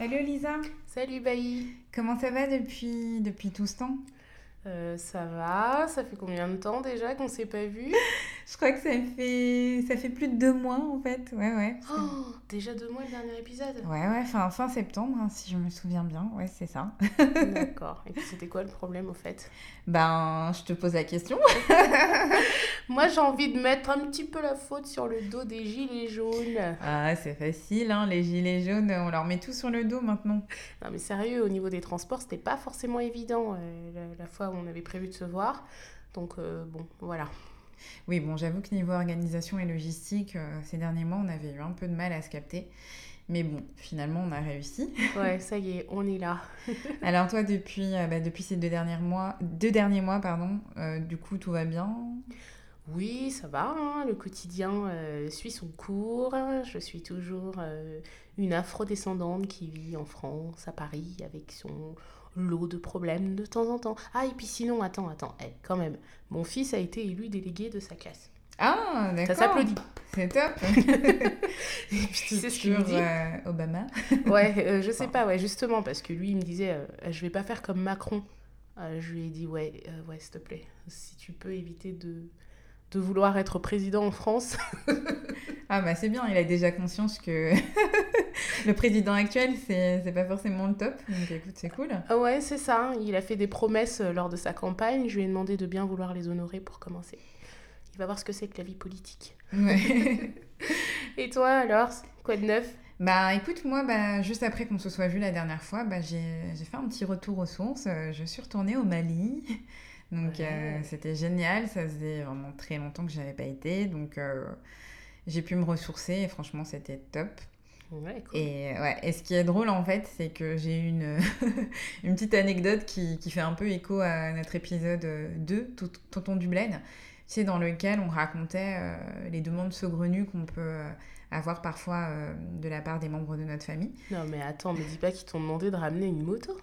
Salut Lisa Salut Bailly. Comment ça va depuis, depuis tout ce temps? Euh, Ça va, ça fait combien de temps déjà qu'on s'est pas vu? Je crois que ça fait, ça fait plus de deux mois en fait. Ouais, ouais. oh, Déjà deux mois le dernier épisode Ouais, ouais, fin, fin septembre, hein, si je me souviens bien. Ouais, c'est ça. D'accord. Et puis c'était quoi le problème au fait? Ben, je te pose la question. Moi j'ai envie de mettre un petit peu la faute sur le dos des gilets jaunes. Ah, c'est facile, hein, les gilets jaunes, on leur met tout sur le dos maintenant. Non mais sérieux, au niveau des transports, c'était pas forcément évident euh, la, la fois où on avait prévu de se voir. Donc euh, bon, voilà. Oui, bon, j'avoue que niveau organisation et logistique, euh, ces derniers mois, on avait eu un peu de mal à se capter. Mais bon, finalement, on a réussi. Ouais, ça y est, on est là. Alors toi, depuis, euh, bah, depuis ces deux derniers mois, deux derniers mois, pardon, euh, du coup, tout va bien? Oui, ça va, hein, le quotidien euh, suit son cours. Je suis toujours euh, une afrodescendante qui vit en France, à Paris, avec son lot de problèmes de temps en temps. Ah, et puis sinon, attends, attends, eh, quand même, mon fils a été élu délégué de sa classe. Ah, d'accord. Ça s'applaudit. C'est top. Et puis tu sais ce qu'il me Futur, dit euh, Obama. Ouais, euh, je sais pas, ouais, justement, parce que lui, il me disait, euh, je vais pas faire comme Macron. Euh, je lui ai dit, ouais, ouais, s'il te plaît, si tu peux éviter de, de vouloir être président en France. Ah bah c'est bien, il a déjà conscience que le président actuel, c'est pas forcément le top. Donc écoute, c'est cool. Ah ouais, c'est ça. Il a fait des promesses euh, lors de sa campagne. Je lui ai demandé de bien vouloir les honorer pour commencer. Il va voir ce que c'est que la vie politique. Ouais. Et toi alors Quoi de neuf? Bah écoute, moi, bah, juste après qu'on se soit vu la dernière fois, bah, j'ai fait un petit retour aux sources. Euh, Je suis retournée au Mali. Donc Ouais. euh, c'était génial, ça faisait vraiment très longtemps que j'avais pas été. Donc euh, j'ai pu me ressourcer et franchement c'était top. Ouais, cool. Et, ouais, et ce qui est drôle en fait, c'est que j'ai eu une, une petite anecdote qui, qui fait un peu écho à notre épisode 2, Tout- Tonton du Blaine, tu sais, dans lequel on racontait euh, les demandes saugrenues qu'on peut euh, avoir parfois euh, de la part des membres de notre famille. Non mais attends, me dis pas qu'ils t'ont demandé de ramener une moto.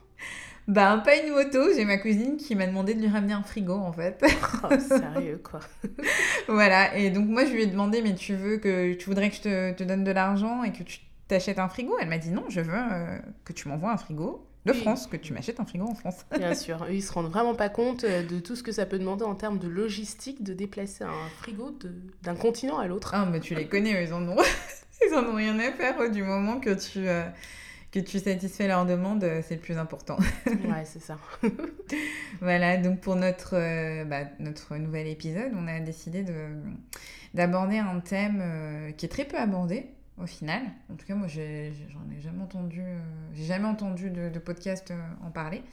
Ben, pas une moto, j'ai ma cousine qui m'a demandé de lui ramener un frigo en fait. Oh, sérieux quoi. voilà, et donc moi je lui ai demandé, mais tu veux que tu voudrais que je te, te donne de l'argent et que tu t'achètes un frigo? Elle m'a dit non, je veux euh, que tu m'envoies un frigo de Oui. France, que tu m'achètes un frigo en France. Bien sûr, ils se rendent vraiment pas compte euh, de tout ce que ça peut demander en termes de logistique de déplacer un frigo d'un continent à l'autre. Ah, mais tu les connais, ils en ont, ils en ont rien à faire du moment que tu, euh, que tu satisfais leurs demandes, euh, c'est le plus important. Ouais, c'est ça. Voilà, donc pour notre, euh, bah, notre nouvel épisode, on a décidé de, d'aborder un thème qui est très peu abordé au final. En tout cas, moi, j'en ai jamais entendu, euh, j'ai jamais entendu de, de podcast euh, en parler.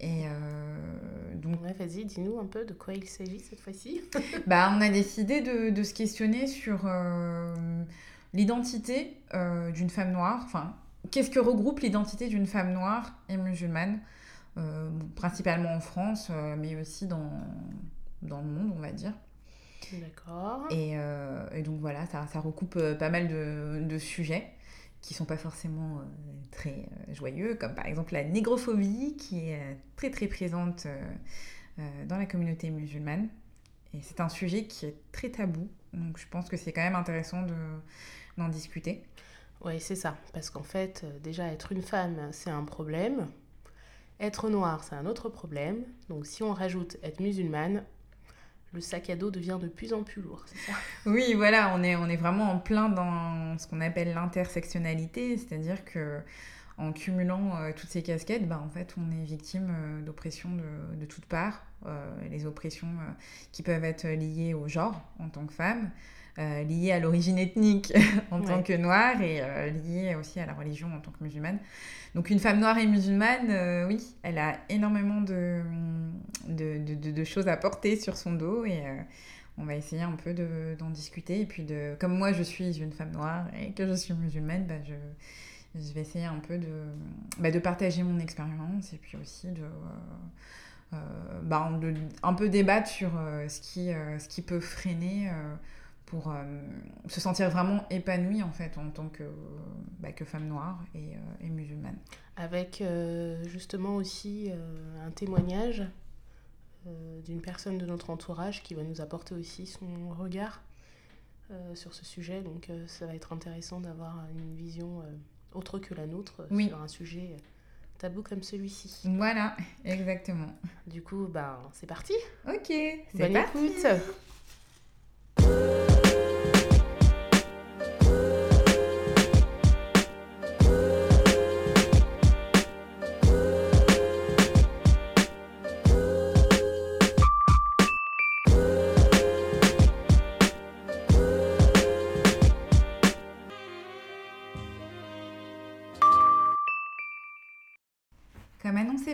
Et euh, donc, Ouais, vas-y, dis-nous un peu de quoi il s'agit cette fois-ci. bah, on a décidé de, de se questionner sur l'identité d'une femme noire. Enfin, qu'est-ce que regroupe l'identité d'une femme noire et musulmane, principalement en France, mais aussi dans, dans le monde, on va dire. D'accord. Et, euh, et donc voilà, ça, ça recoupe euh, pas mal de, de sujets qui sont pas forcément euh, très euh, joyeux, comme par exemple la négrophobie, qui est euh, très très présente dans la communauté musulmane. Et c'est un sujet qui est très tabou, donc je pense que c'est quand même intéressant de, d'en discuter. Ouais, c'est ça. Parce qu'en fait, déjà, être une femme, c'est un problème. Être noire, c'est un autre problème. Donc, si on rajoute être musulmane, le sac à dos devient de plus en plus lourd, Oui, voilà, on est, on est vraiment en plein dans ce qu'on appelle l'intersectionnalité, c'est-à-dire que en cumulant euh, toutes ces casquettes, bah, en fait, on est victime euh, d'oppressions de, toutes parts. Euh, les oppressions qui peuvent être liées au genre en tant que femme, euh, liées à l'origine ethnique en tant que noire et euh, liées aussi à la religion en tant que musulmane. Donc une femme noire et musulmane, euh, oui, elle a énormément de, de, de- choses à porter sur son dos et euh, on va essayer un peu de- d'en discuter. Et puis, de, comme moi, je suis une femme noire et que je suis musulmane, bah, je, je vais essayer un peu de, bah, de partager mon expérience et puis aussi de, euh, bah, de un peu débattre sur euh, ce, qui, euh, ce qui peut freiner pour euh, se sentir vraiment épanouie en fait en tant que, bah, que femme noire et, euh, et musulmane. Avec euh, justement aussi un témoignage d'une personne de notre entourage qui va nous apporter aussi son regard euh, sur ce sujet. Donc euh, ça va être intéressant d'avoir une vision euh, autre que la nôtre Oui. sur un sujet tabou comme celui-ci. Voilà, exactement. Du coup, ben, c'est parti. Ok, c'est parti. écoute.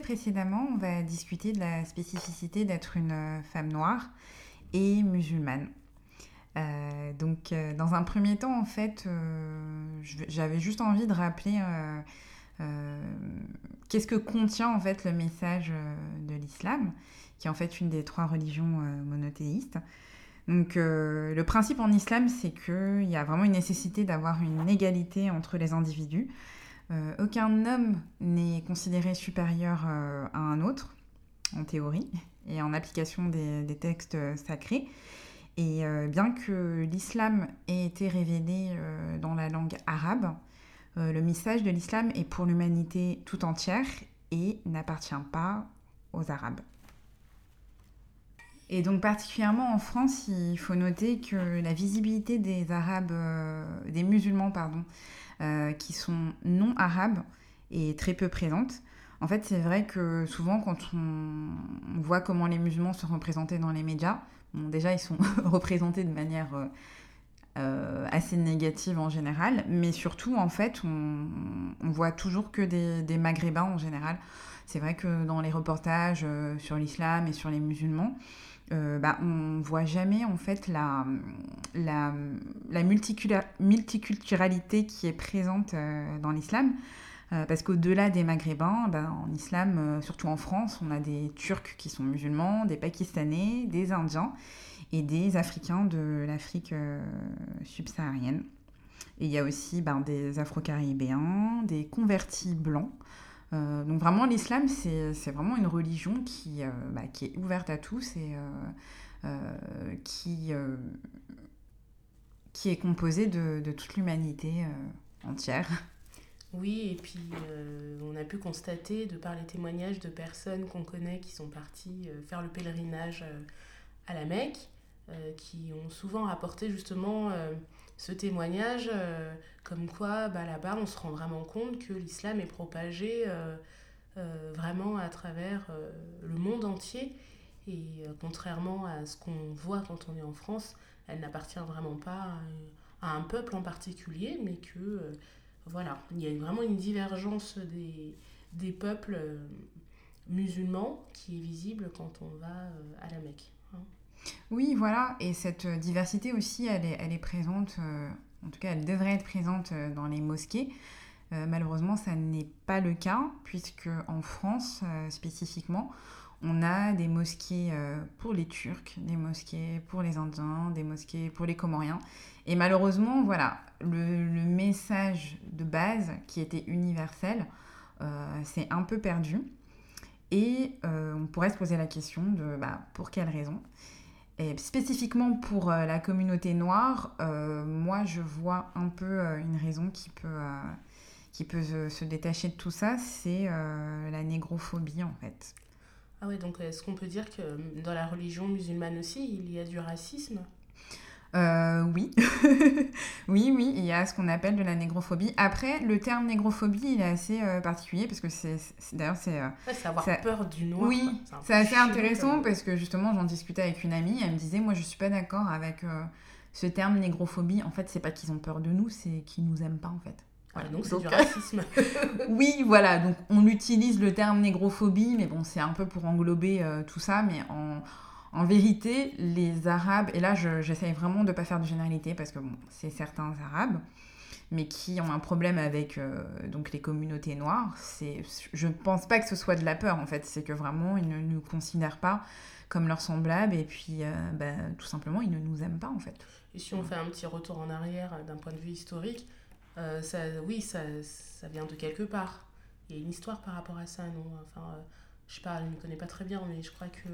Précédemment, on va discuter de la spécificité d'être une euh, femme noire et musulmane. Euh, donc, euh, dans un premier temps, en fait, j'avais juste envie de rappeler qu'est-ce que contient en fait le message de l'islam, qui est en fait une des trois religions monothéistes. Donc, le principe en islam, c'est qu'il y a vraiment une nécessité d'avoir une égalité entre les individus. Euh, aucun homme n'est considéré supérieur euh, à un autre, en théorie, et en application des, textes sacrés. Et euh, bien que l'islam ait été révélé euh, dans la langue arabe, euh, le message de l'islam est pour l'humanité tout entière et n'appartient pas aux Arabes. Et donc particulièrement en France, il faut noter que la visibilité des Arabes, euh, des musulmans, pardon, euh, qui sont non arabes est très peu présente. En fait, c'est vrai que souvent, quand on, voit comment les musulmans sont représentés dans les médias, déjà, ils sont représentés de manière euh, euh, assez négative en général, mais surtout, en fait, on, on voit toujours que des, maghrébins en général. C'est vrai que dans les reportages sur l'islam et sur les musulmans, euh, bah, on voit jamais en fait la, la, la multiculturalité qui est présente euh, dans l'islam. Euh, parce qu'au-delà des Maghrébins, bah, en islam, euh, surtout en France, on a des Turcs qui sont musulmans, des Pakistanais, des Indiens et des Africains de l'Afrique subsaharienne. Et il y a aussi ben, des Afro-Caribéens, des convertis blancs. Euh, donc vraiment, l'islam, c'est vraiment une religion qui, euh, bah, qui est ouverte à tous et euh, qui, qui est composée de, toute l'humanité entière. Oui, et puis on a pu constater, de par les témoignages de personnes qu'on connaît qui sont parties faire le pèlerinage à la Mecque, qui ont souvent rapporté justement ce témoignage, euh, comme quoi bah, là-bas on se rend vraiment compte que l'islam est propagé euh, euh, vraiment à travers le monde entier. Et contrairement à ce qu'on voit quand on est en France, elle n'appartient vraiment pas à, à un peuple en particulier, mais que voilà, il y a vraiment une divergence des, des peuples musulmans qui est visible quand on va à la Mecque. Oui, voilà, et cette euh, diversité aussi, elle est, présente, euh, en tout cas, elle devrait être présente euh, dans les mosquées. Malheureusement, ça n'est pas le cas, puisque en France, spécifiquement, on a des mosquées pour les Turcs, des mosquées pour les Indiens, des mosquées pour les Comoriens. Et malheureusement, voilà, le, message de base qui était universel, c'est un peu perdu. Et on pourrait se poser la question de bah, pour quelle raison? Et spécifiquement pour euh, la communauté noire, euh, moi je vois un peu euh, une raison qui peut, qui peut se, détacher de tout ça, c'est la négrophobie en fait. Ah ouais, donc est-ce qu'on peut dire que euh, dans la religion musulmane aussi, il y a du racisme? Euh, oui, oui, oui, il y a ce qu'on appelle de la négrophobie. Après, le terme négrophobie, il est assez euh, particulier parce que c'est, d'ailleurs, c'est, euh, ouais, C'est avoir Ça- peur du noir. Oui, c'est assez intéressant comme- parce que justement, j'en discutais avec une amie, elle me disait, moi, je suis pas d'accord avec ce terme négrophobie. En fait, c'est pas qu'ils ont peur de nous, c'est qu'ils nous aiment pas en fait. Ah, Voilà. donc c'est du racisme. Oui, voilà, donc on utilise le terme négrophobie, mais bon, c'est un peu pour englober euh, tout ça, mais en, en vérité, les Arabes, et là je- j'essaye vraiment de pas faire de généralité parce que bon, c'est certains Arabes, mais qui ont un problème avec euh, donc les communautés noires, je pense pas que ce soit de la peur en fait, c'est que vraiment ils ne nous considèrent pas comme leurs semblables et puis euh, bah, tout simplement ils ne nous aiment pas en fait. Et si on fait un petit retour en arrière euh, d'un point de vue historique, euh, ça, oui, ça, ça vient de quelque part. Il y a une histoire par rapport à ça, non? Enfin, je sais pas, je ne connais pas très bien, mais je crois que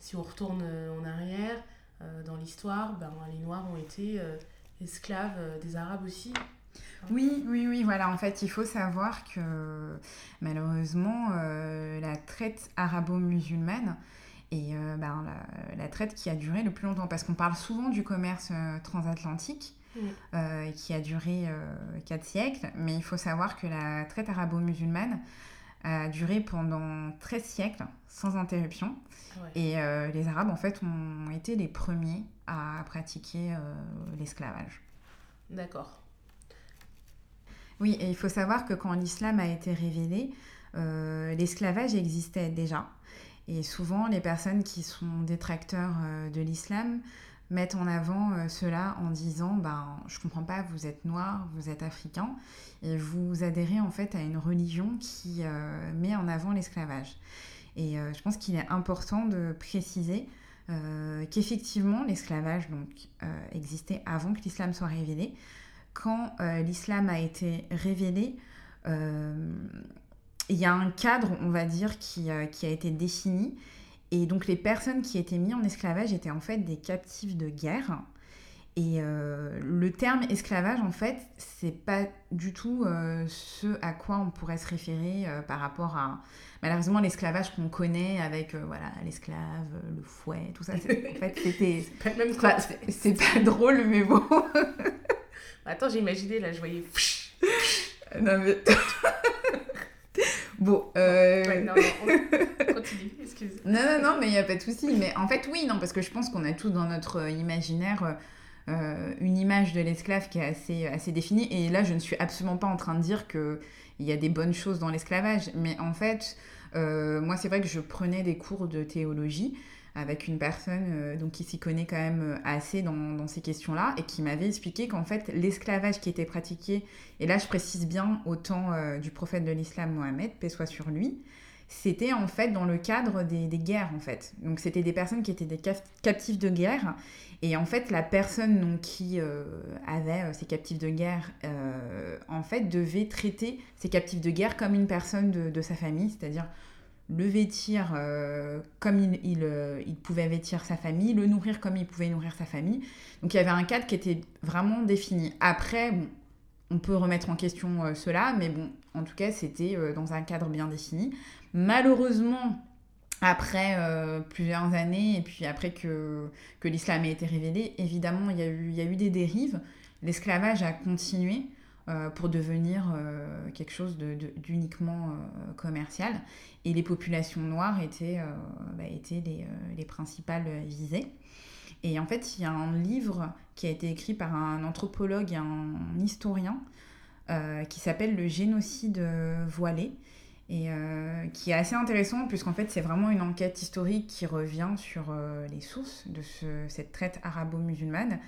si on retourne euh, en arrière, euh, dans l'histoire, ben, les Noirs ont été euh, esclaves des Arabes aussi. Oui, oui, oui, voilà. En fait, il faut savoir que malheureusement, euh, la traite arabo-musulmane est euh, ben, la, la, traite qui a duré le plus longtemps. Parce qu'on parle souvent du commerce euh, transatlantique, qui a duré 4 siècles. Mais il faut savoir que la traite arabo-musulmane a duré pendant 13 siècles sans interruption. Et les Arabes, en fait, ont été les premiers à pratiquer l'esclavage. D'accord. Oui, et il faut savoir que quand l'islam a été révélé, euh, l'esclavage existait déjà. Et souvent, les personnes qui sont détracteurs euh, de l'islam mettent en avant euh, cela en disant ben, Je comprends pas, vous êtes noir, vous êtes africain, et vous adhérez en fait à une religion qui met en avant l'esclavage. Et je pense qu'il est important de préciser qu'effectivement, l'esclavage donc existait avant que l'islam soit révélé quand euh, l'islam a été révélé, euh, il y a un cadre, on va dire, qui, euh, qui, a été défini. Et donc les personnes qui étaient mises en esclavage étaient en fait des captifs de guerre. Et le terme esclavage, en fait, c'est pas du tout ce à quoi on pourrait se référer par rapport à malheureusement l'esclavage qu'on connaît avec voilà l'esclave, le fouet, tout ça. En fait, c'était c'est pas drôle, mais bon. Attends, j'ai imaginé, là, je voyais. non, mais. bon. Euh... Ouais, non, non, continue, excuse. Non, non, non, mais il n'y a pas de souci. Mais en fait, oui, non, parce que je pense qu'on a tous dans notre euh, imaginaire. Euh, une image de l'esclave qui est assez, assez définie. Et là, je ne suis absolument pas en train de dire qu'il y a des bonnes choses dans l'esclavage. Mais en fait, euh, moi, c'est vrai que je prenais des cours de théologie avec une personne euh, donc, qui s'y connaît quand même euh, assez dans, ces questions-là et qui m'avait expliqué qu'en fait l'esclavage qui était pratiqué, et là je précise bien au temps euh, du prophète de l'islam Mohammed, paix soit sur lui, c'était en fait dans le cadre des, des guerres en fait. Donc c'était des personnes qui étaient des captifs de guerre et en fait la personne donc, qui avait ces captifs de guerre en fait devait traiter ces captifs de guerre comme une personne de, de sa famille, c'est-à-dire le vêtir euh, comme il, euh, il, pouvait vêtir sa famille, le nourrir comme il pouvait nourrir sa famille. Donc il y avait un cadre qui était vraiment défini. Après, on peut remettre en question euh, cela, mais bon, en tout cas, c'était dans un cadre bien défini. Malheureusement, après plusieurs années, et puis après que, l'islam ait été révélé, évidemment, a il y a eu des dérives. L'esclavage a continué. Euh, pour devenir euh, quelque chose d'uniquement euh, commercial. Et les populations noires étaient, bah, étaient les, les, principales visées. Et en fait, il y a un livre qui a été écrit par un anthropologue et un historien qui s'appelle Le génocide voilé et qui est assez intéressant puisqu'en fait c'est vraiment une enquête historique qui revient sur les sources de ce, cette traite arabo-musulmane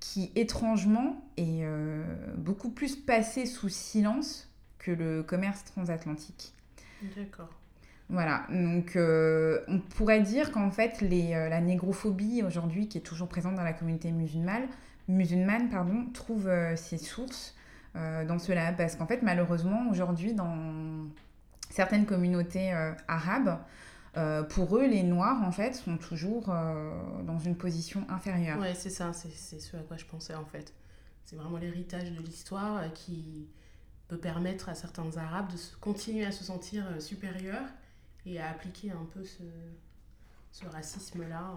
qui étrangement est euh, beaucoup plus passé sous silence que le commerce transatlantique. D'accord. Voilà, donc euh, on pourrait dire qu'en fait les, euh, la négrophobie aujourd'hui qui est toujours présente dans la communauté musulmane, musulmane pardon, trouve ses sources dans cela parce qu'en fait malheureusement aujourd'hui dans certaines communautés arabes, euh, pour eux, les Noirs, en fait, sont toujours euh, dans une position inférieure. Ouais, c'est ça, c'est ce à quoi je pensais, en fait. C'est vraiment l'héritage de l'histoire euh, qui peut permettre à certains Arabes de continuer à se sentir supérieurs et à appliquer un peu ce, ce racisme-là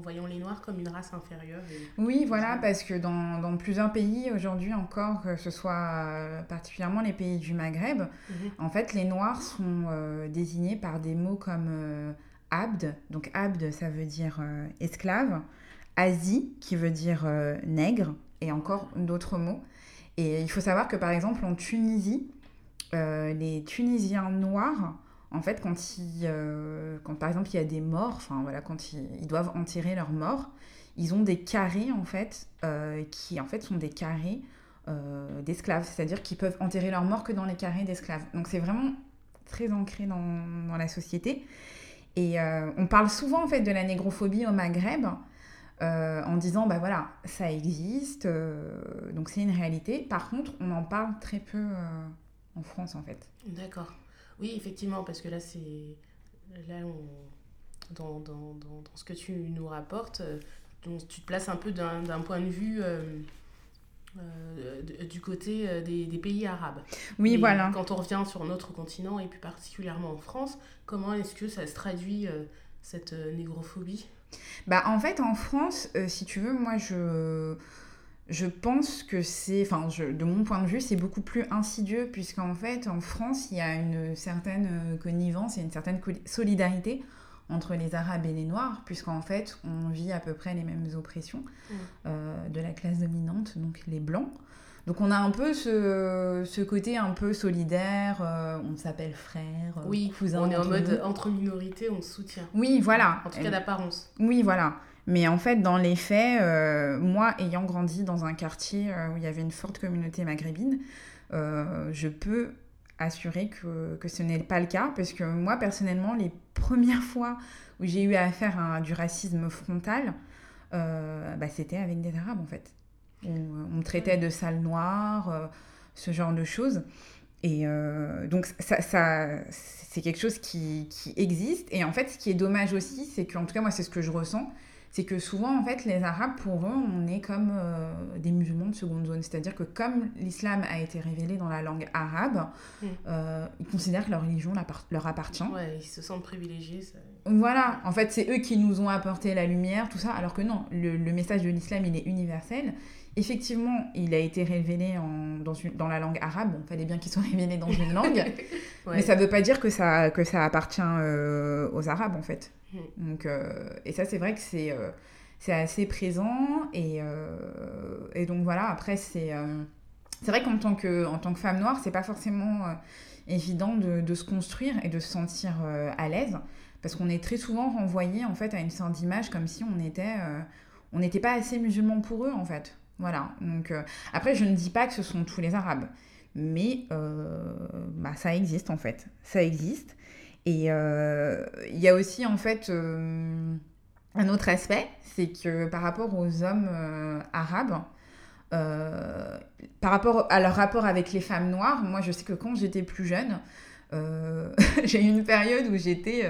voyant les Noirs comme une race inférieure. Oui, voilà, parce que dans, dans plusieurs pays aujourd'hui encore, que ce soit euh, particulièrement les pays du Maghreb, mhm. en fait, les Noirs sont euh, désignés par des mots comme euh, abd, donc abd ça veut dire esclave, Asie qui veut dire nègre, et encore d'autres mots. Et il faut savoir que par exemple en Tunisie, les Tunisiens noirs en fait, quand, euh, quand par exemple il y a des morts, enfin voilà, quand ils, doivent enterrer leurs morts, ils ont des carrés en fait, euh, qui en fait sont des carrés euh, d'esclaves, c'est-à-dire qu'ils peuvent enterrer leurs morts que dans les carrés d'esclaves. Donc c'est vraiment très ancré dans, dans, la société. Et on parle souvent en fait de la négrophobie au Maghreb. en disant bah voilà ça existe donc c'est une réalité par contre on en parle très peu en France en fait d'accord oui, effectivement, parce que là, c'est. Là, dans, dans, dans, ce que tu nous rapportes, euh, donc, tu te places un peu d'un point de vue euh, euh, du côté des, des, pays arabes. Oui, voilà. Quand on revient sur notre continent et plus particulièrement en France, comment est-ce que ça se traduit, euh, cette négrophobie? Bah, En fait, en France, si tu veux, moi, je, je pense que c'est, enfin, de mon point de vue, c'est beaucoup plus insidieux, puisqu'en fait, en France, il y a une certaine connivence et une certaine solidarité entre les Arabes et les Noirs, puisqu'en fait, on vit à peu près les mêmes oppressions mm. euh, de la classe dominante, donc les Blancs. Donc on a un peu ce, ce côté un peu solidaire, euh, on s'appelle frère, euh, oui, cousin. On est en mode entre minorités, on se soutient. Oui, voilà. En tout cas d'apparence. Oui, voilà. Mais en fait, dans les faits, moi, ayant grandi dans un quartier où il y avait une forte communauté maghrébine, je peux assurer que, que ce n'est pas le cas, parce que moi, personnellement, les premières fois où j'ai eu affaire à du racisme frontal, euh, bah, c'était avec des Arabes, en fait. On, me traitait de sale noire, euh, ce genre de choses. Et euh, donc, ça c'est quelque chose qui, qui, existe. Et en fait, ce qui est dommage aussi, c'est qu'en tout cas, moi, c'est ce que je ressens, c'est que souvent, en fait, les Arabes, pour eux, on est comme euh, des musulmans de seconde zone. C'est-à-dire que comme l'islam a été révélé dans la langue arabe, mm. euh, ils considèrent que leur religion leur appartient. Ouais, ils se sentent privilégiés. Voilà, en fait, c'est eux qui nous ont apporté la lumière, tout ça, alors que non, le, message de l'islam, il est universel. Effectivement, il a été révélé en, dans, dans la langue arabe. Bon, fallait bien qu'il soit révélé dans une langue. Mais ça ne veut pas dire que ça, que ça appartient euh, aux Arabes, en fait. Mm. Donc, euh, et ça, c'est vrai que c'est euh, assez présent. Et, euh, et, donc voilà, après, c'est c'est vrai qu'en tant que, tant que femme noire, c'est pas forcément évident de, de, se construire et de se sentir à l'aise. Parce qu'on est très souvent renvoyé en fait à une sorte d'image comme si on était on n'était pas assez musulman pour eux en fait. Voilà. Donc après, je ne dis pas que ce sont tous les Arabes, mais bah, ça existe en fait. Ça existe. Et euh, il y a aussi en fait euh, un autre aspect, c'est que par rapport aux hommes euh, arabes, par rapport à leur rapport avec les femmes noires, moi je sais que quand j'étais plus jeune, j'ai eu une période où j'étais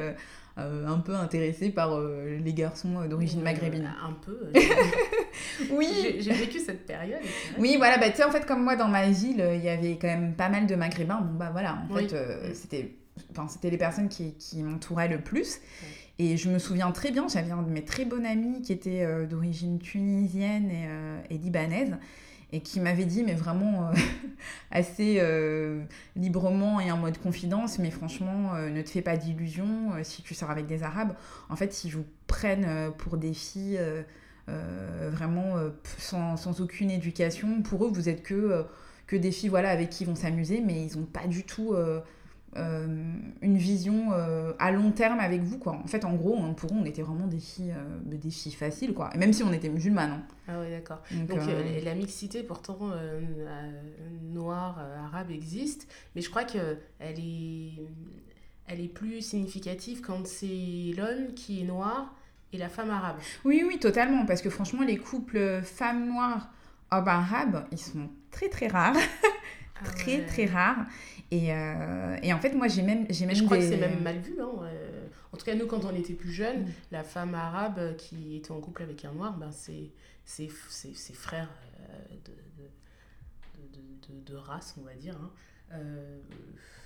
un peu intéressée par les garçons d'origine maghrébine. un peu. oui. J'ai vécu cette période. Oui, voilà. Bah, tu sais, en fait, comme moi, dans ma ville, il y avait quand même pas mal de maghrébins. Bon, bah voilà, en fait, c'était enfin, c'était les personnes qui, qui m'entouraient le plus. Et je me souviens très bien, j'avais un de mes très bons amis qui était euh, d'origine tunisienne et, euh, et, libanaise et qui m'avait dit, mais vraiment euh, assez librement et en mode confidence, mais franchement, ne te fais pas d'illusions si tu sors avec des Arabes. En fait, ils vous prennent pour des filles vraiment sans, sans, aucune éducation. Pour eux, vous êtes que, que des filles voilà, avec qui ils vont s'amuser, mais ils n'ont pas du tout une vision euh, à long terme avec vous quoi. En fait en gros pour eux on était vraiment des filles euh, des filles faciles quoi. même si on était musulmanes. Hein. Ah ouais d'accord. Donc, la mixité pourtant noire arabe existe, mais je crois que elle est elle est plus significative quand c'est l'homme qui est noir et la femme arabe. Oui oui totalement parce que franchement les couples femmes noires hommes arabes ils sont très très rares. Ah très très rares et, euh, et, en fait, moi, j'ai même, j'ai même. Je crois que c'est même mal vu. Hein, euh. En tout cas, nous, quand on était plus jeunes, mm. la femme arabe qui était en couple avec un noir, ben, c'est ses, frères euh, de, de, de, de, race, on va dire. Hein.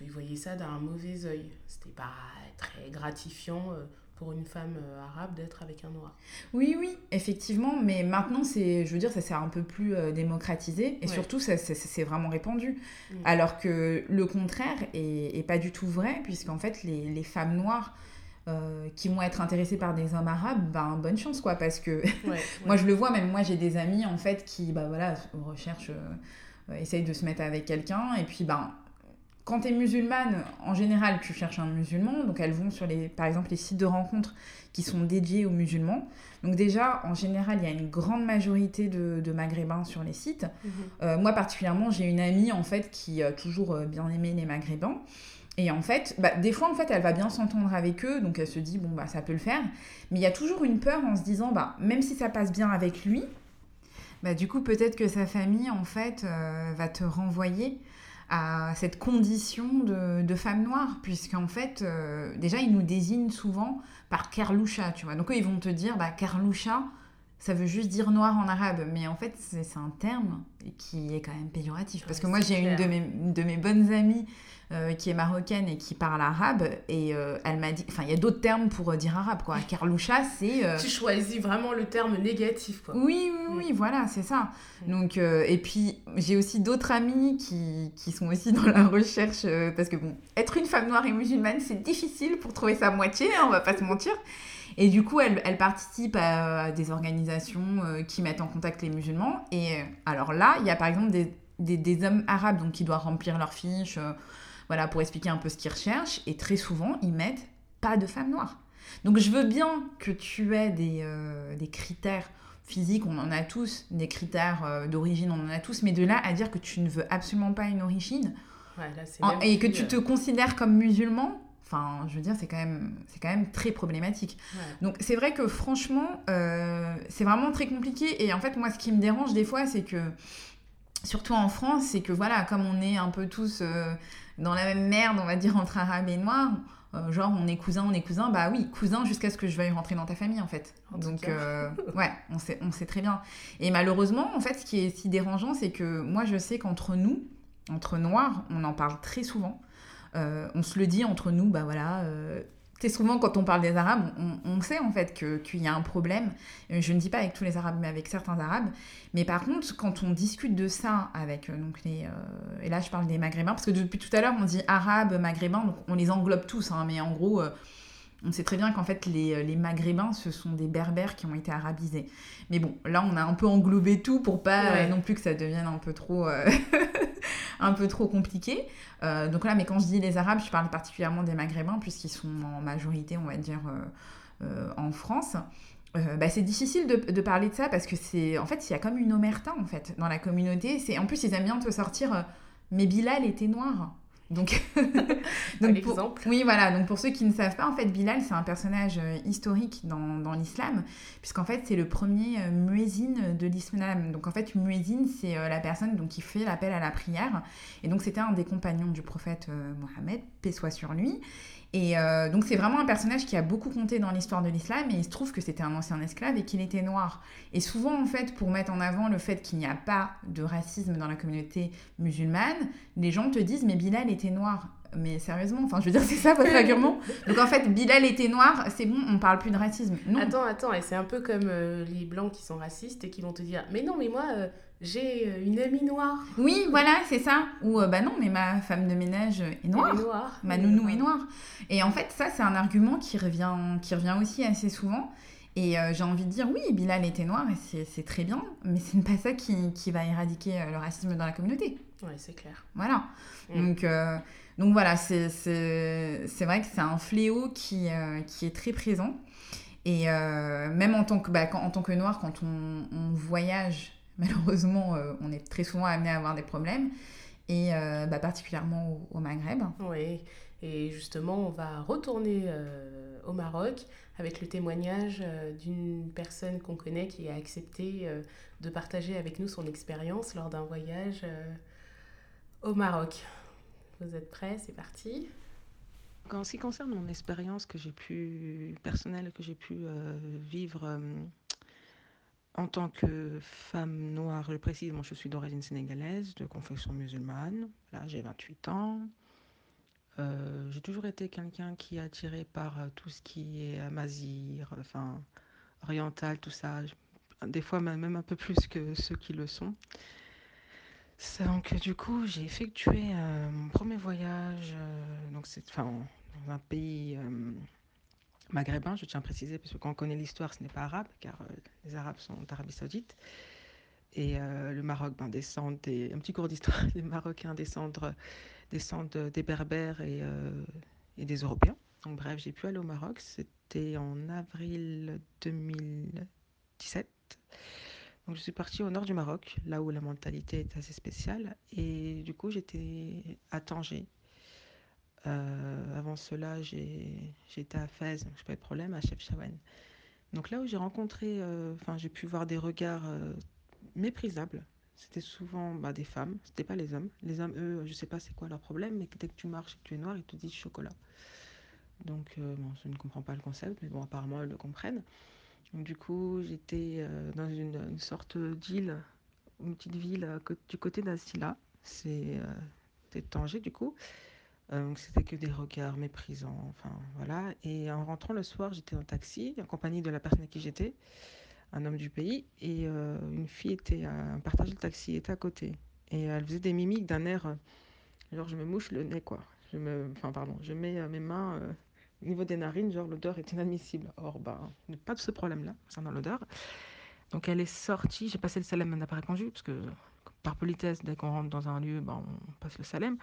ils voyaient ça d'un mauvais œil. C'était pas très gratifiant pour une femme euh, arabe d'être avec un noir. Oui, oui, effectivement, mais maintenant, c'est, je veux dire, ça s'est un peu plus euh, démocratisé et surtout, ça, c'est vraiment répandu. Mm. Alors que le contraire est, pas du tout vrai, puisqu'en fait, les, les, femmes noires euh, qui vont être intéressées par des hommes arabes, ben, bonne chance, quoi, parce que moi, je le vois, même moi, j'ai des amis, en fait, qui, bah voilà, recherchent, essayent de se mettre avec quelqu'un, et puis, ben, quand tu es musulmane, en général, tu cherches un musulman. Donc, elles vont sur, les, par exemple, les sites de rencontres qui sont dédiés aux musulmans. Donc, déjà, en général, il y a une grande majorité de, de maghrébins sur les sites. Mhm. Euh, moi, particulièrement, j'ai une amie, en fait, qui a toujours euh, bien aimé les maghrébins. Et en fait, bah, des fois, en fait, elle va bien s'entendre avec eux, donc elle se dit, bon, bah, ça peut le faire. Mais il y a toujours une peur en se disant, bah, même si ça passe bien avec lui, bah, du coup, peut-être que sa famille, en fait, euh, va te renvoyer à cette condition de, de femme noire, puisqu'en fait, euh, déjà, ils nous désignent souvent par Kerloucha, tu vois. Donc, eux, ils vont te dire, bah, Kerloucha, ça veut juste dire noir en arabe, mais en fait, c'est un terme qui est quand même péjoratif. Parce que moi, j'ai une de mes, de mes bonnes amies euh, qui est marocaine et qui parle arabe, et euh, elle m'a dit. Enfin, il y a d'autres termes pour euh, dire arabe, quoi. Carloucha, c'est. Tu choisis vraiment le terme négatif, quoi. Oui, oui, oui, voilà, c'est ça. Donc, et puis, j'ai aussi d'autres amis qui, qui, sont aussi dans la recherche, parce que, bon, être une femme noire et musulmane, c'est difficile pour trouver sa moitié, hein, on va pas se mentir. Et du coup, elle, elle participe à, des organisations euh, qui mettent en contact les musulmans. Et alors là, il y a par exemple des, des, des hommes arabes donc, qui doivent remplir leurs fiches euh, voilà, pour expliquer un peu ce qu'ils recherchent. Et très souvent, ils mettent pas de femmes noires. Donc je veux bien que tu aies des, des critères physiques, on en a tous, des critères d'origine, on en a tous, mais de là à dire que tu ne veux absolument pas une origine, ouais, là, et que tu te considères comme musulman, Enfin, je veux dire, c'est quand même, c'est quand même très problématique. Donc, c'est vrai que franchement, euh, c'est vraiment très compliqué. Et en fait, moi, ce qui me dérange des fois, c'est que, surtout en France, c'est que voilà, comme on est un peu tous euh, dans la même merde, on va dire, entre arabes et noirs, euh, genre on est cousin, on est cousin, bah oui, cousin jusqu'à ce que je veuille rentrer dans ta famille en fait. Donc ouais, on sait, on sait très bien. Et malheureusement, en fait, ce qui est si dérangeant, c'est que moi je sais qu'entre nous, entre noirs, on en parle très souvent. Euh, on se le dit entre nous, bah voilà. Euh, c'est souvent quand on parle des Arabes, on, sait en fait qu'il y a un problème. Euh, je ne dis pas avec tous les Arabes, mais avec certains Arabes. Mais par contre, quand on discute de ça avec donc les, et là je parle des Maghrébins, parce que depuis tout à l'heure on dit Arabes, Maghrébins, donc on les englobe tous, hein, mais en gros on sait très bien qu'en fait, les, les, Maghrébins, ce sont des Berbères qui ont été arabisés. Mais bon, là, on a un peu englobé tout pour pas non plus que ça devienne un peu trop, euh, un peu trop compliqué. Euh, donc là, mais quand je dis les Arabes, je parle particulièrement des Maghrébins, puisqu'ils sont en majorité, on va dire, euh, en France. Bah, c'est difficile de, de, parler de ça parce que c'est en fait il y a comme une omerta en fait dans la communauté c'est en plus ils aiment bien te sortir mais Bilal était noir donc, donc exemple. oui, voilà. Donc pour ceux qui ne savent pas, en fait, Bilal, c'est un personnage euh, historique dans, dans l'islam, puisqu'en fait, c'est le premier euh, muezzin de l'islam. Donc en fait, muezzin, c'est euh, la personne donc, qui fait l'appel à la prière. Et donc c'était un des compagnons du prophète Mohammed, paix soit sur lui. Et euh, donc c'est vraiment un personnage qui a beaucoup compté dans l'histoire de l'islam et il se trouve que c'était un ancien esclave et qu'il était noir. Et souvent en fait pour mettre en avant le fait qu'il n'y a pas de racisme dans la communauté musulmane, les gens te disent mais Bilal était noir. Mais sérieusement, enfin je veux dire c'est ça votre argument Donc en fait Bilal était noir, c'est bon, on parle plus de racisme. Non. Attends, attends, et c'est un peu comme euh, les blancs qui sont racistes et qui vont te dire mais non mais moi... Euh, j'ai euh, une amie noire. Oui, voilà, c'est ça. Ou euh, bah non, mais ma femme de ménage est noire. noire. Ma nounou est noire. Et en fait, ça, c'est un argument qui revient, qui revient aussi assez souvent. Et euh, j'ai envie de dire, oui, Bilal était noir et c'est très bien, mais ce n'est pas ça qui, qui, va éradiquer le racisme dans la communauté. Oui, c'est clair. Voilà. Donc, donc voilà, c'est vrai que c'est un fléau qui, qui est très présent. Et même en tant que, bah, en tant que noir, quand on, on voyage malheureusement, euh, on est très souvent amené à avoir des problèmes, et euh, bah, particulièrement au, Maghreb. Oui, et justement, on va retourner euh, au Maroc avec le témoignage d'une personne qu'on connaît qui a accepté de partager avec nous son expérience lors d'un voyage au Maroc. Vous êtes prêts? C'est parti en ce qui concerne mon expérience que j'ai pu personnelle que j'ai pu vivre en tant que femme noire, je précise, moi je suis d'origine sénégalaise, de confession musulmane. Là, j'ai 28 ans. Euh, j'ai toujours été quelqu'un qui est attiré par euh, tout ce qui est amazir, enfin oriental, tout ça. Des fois même un peu plus que ceux qui le sont. Donc du coup, j'ai effectué euh, mon premier voyage, donc c'est enfin, dans un pays maghrébin, je tiens à préciser, parce que quand on connaît l'histoire, ce n'est pas arabe, car euh, les Arabes sont d'Arabie Saoudite. Et euh, le Maroc ben, descend des. Un petit cours d'histoire, les Marocains descendent, descendent des Berbères et, euh, et, des Européens. Donc, bref, j'ai pu aller au Maroc. C'était en avril 2017. Donc, je suis partie au nord du Maroc, là où la mentalité est assez spéciale. Et du coup, j'étais à Tanger, euh, avant cela, j'étais à Fès, donc je pas de problème, à Chefchaouen. Donc là où j'ai rencontré, euh, enfin j'ai pu voir des regards euh, méprisables. C'était souvent bah, des femmes, c'était pas les hommes. Les hommes, eux, je sais pas c'est quoi leur problème, mais dès que tu marches et que tu es noir, ils te disent chocolat. Donc je ne comprends pas le concept, mais bon, apparemment, ils le comprennent. Du coup, j'étais dans une, sorte d'île, une petite ville du côté d'Assila. C'est Tanger, du coup. Euh, donc c'était que des regards méprisants, enfin voilà. Et en rentrant le soir, j'étais en taxi, en compagnie de la personne à qui j'étais, un homme du pays, et euh, une fille était à partager le taxi, était à côté. Et elle faisait des mimiques d'un air, euh, genre je me mouche le nez, quoi. Je me, enfin pardon, je mets mes mains au niveau des narines, genre l'odeur est inadmissible. Or, n'ai pas de ce problème-là concernant l'odeur. Donc elle est sortie, j'ai passé le salem, n'a pas répondu, parce que par politesse, dès qu'on rentre dans un lieu, bah, on passe le salem.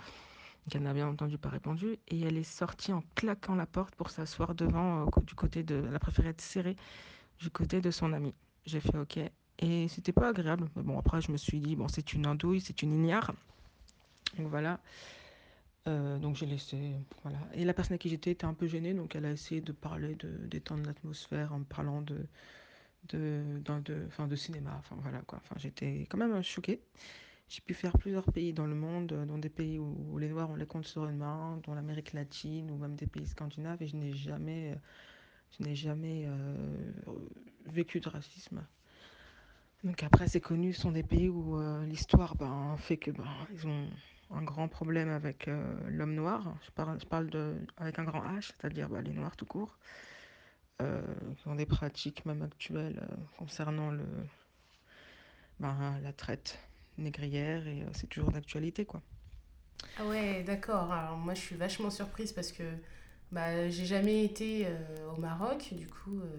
Donc elle n'a bien entendu pas répondu. Et elle est sortie en claquant la porte pour s'asseoir devant, euh, du côté de. Elle a préféré être serrée du côté de son ami. J'ai fait OK. Et c'était pas agréable. Mais bon, après, je me suis dit, bon, c'est une andouille, c'est une ignare. Donc voilà. Euh, donc j'ai laissé. Voilà. Et la personne à qui j'étais était un peu gênée, donc elle a essayé de parler, de détendre l'atmosphère en parlant de. De, d'un- de, enfin, de cinéma, enfin voilà quoi. J'étais quand même choquée. J'ai pu faire plusieurs pays dans le monde, euh, dans des pays où, les Noirs on les compte sur une main, dans l'Amérique latine ou même des pays scandinaves, et je n'ai jamais, euh, je n'ai jamais euh, vécu de racisme. Donc après, c'est connu, ce sont des pays où l'histoire ben, fait que ben, ils ont un grand problème avec l'homme noir. Je parle, je parle de, avec un grand H, c'est-à-dire ben, les Noirs tout court. Qui ont des pratiques même actuelles concernant le, ben, la traite négrière et euh, c'est toujours d'actualité quoi. Ah ouais, d'accord. Alors moi, je suis vachement surprise parce que bah, j'ai jamais été euh, au Maroc. Du coup, euh,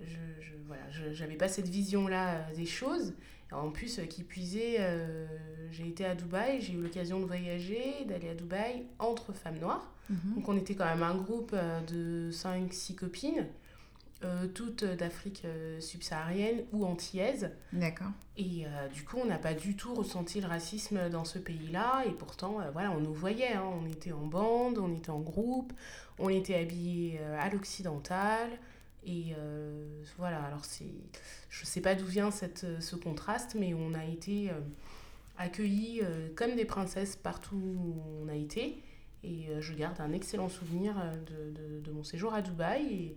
je, je, voilà, j'avais pas cette vision-là euh, des choses. Et en plus, qui puisait, j'ai été à Dubaï, j'ai eu l'occasion de voyager, d'aller à Dubaï entre femmes noires. Mhm. Donc on était quand même un groupe de 5-6 copines, euh, toutes d'Afrique euh, subsaharienne ou antillaise. D'accord. Et euh, du coup, on n'a pas du tout ressenti le racisme dans ce pays-là. Et pourtant, euh, voilà, on nous voyait. hein. On était en bande, on était en groupe, on était habillés à l'occidental. Et voilà, alors c'est... Je sais pas d'où vient cette, ce contraste, mais on a été accueillis comme des princesses partout où on a été. Et euh, je garde un excellent souvenir euh, de, de, de mon séjour à Dubaï.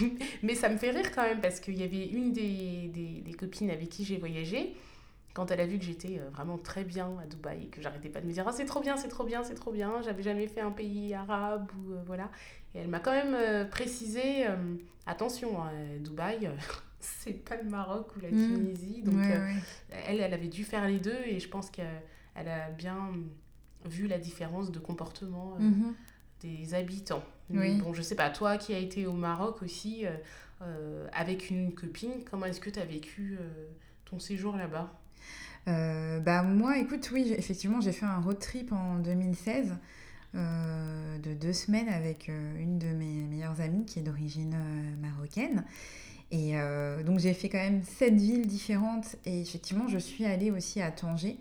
Et... Mais ça me fait rire quand même parce qu'il y avait une des, des, des copines avec qui j'ai voyagé. Quand elle a vu que j'étais euh, vraiment très bien à Dubaï et que j'arrêtais pas de me dire Ah, c'est trop bien, c'est trop bien, c'est trop bien, j'avais jamais fait un pays arabe ou euh, voilà. Et elle m'a quand même euh, précisé euh, attention, hein, Dubaï, c'est pas le Maroc ou la Mm. Tunisie. Donc Ouais, ouais. elle, elle avait dû faire les deux et je pense qu'elle a bien vu la différence de comportement euh, Mhm. des habitants. Oui. bon, je sais pas, toi qui as été au Maroc aussi, euh, euh, avec une copine, comment est-ce que tu as vécu ton séjour là-bas? Bah moi, écoute, oui, effectivement, j'ai fait un road trip en 2016 euh, de deux semaines avec une de mes meilleures amies qui est d'origine marocaine. Et euh, donc j'ai fait quand même sept villes différentes et effectivement, je suis allée aussi à Tanger.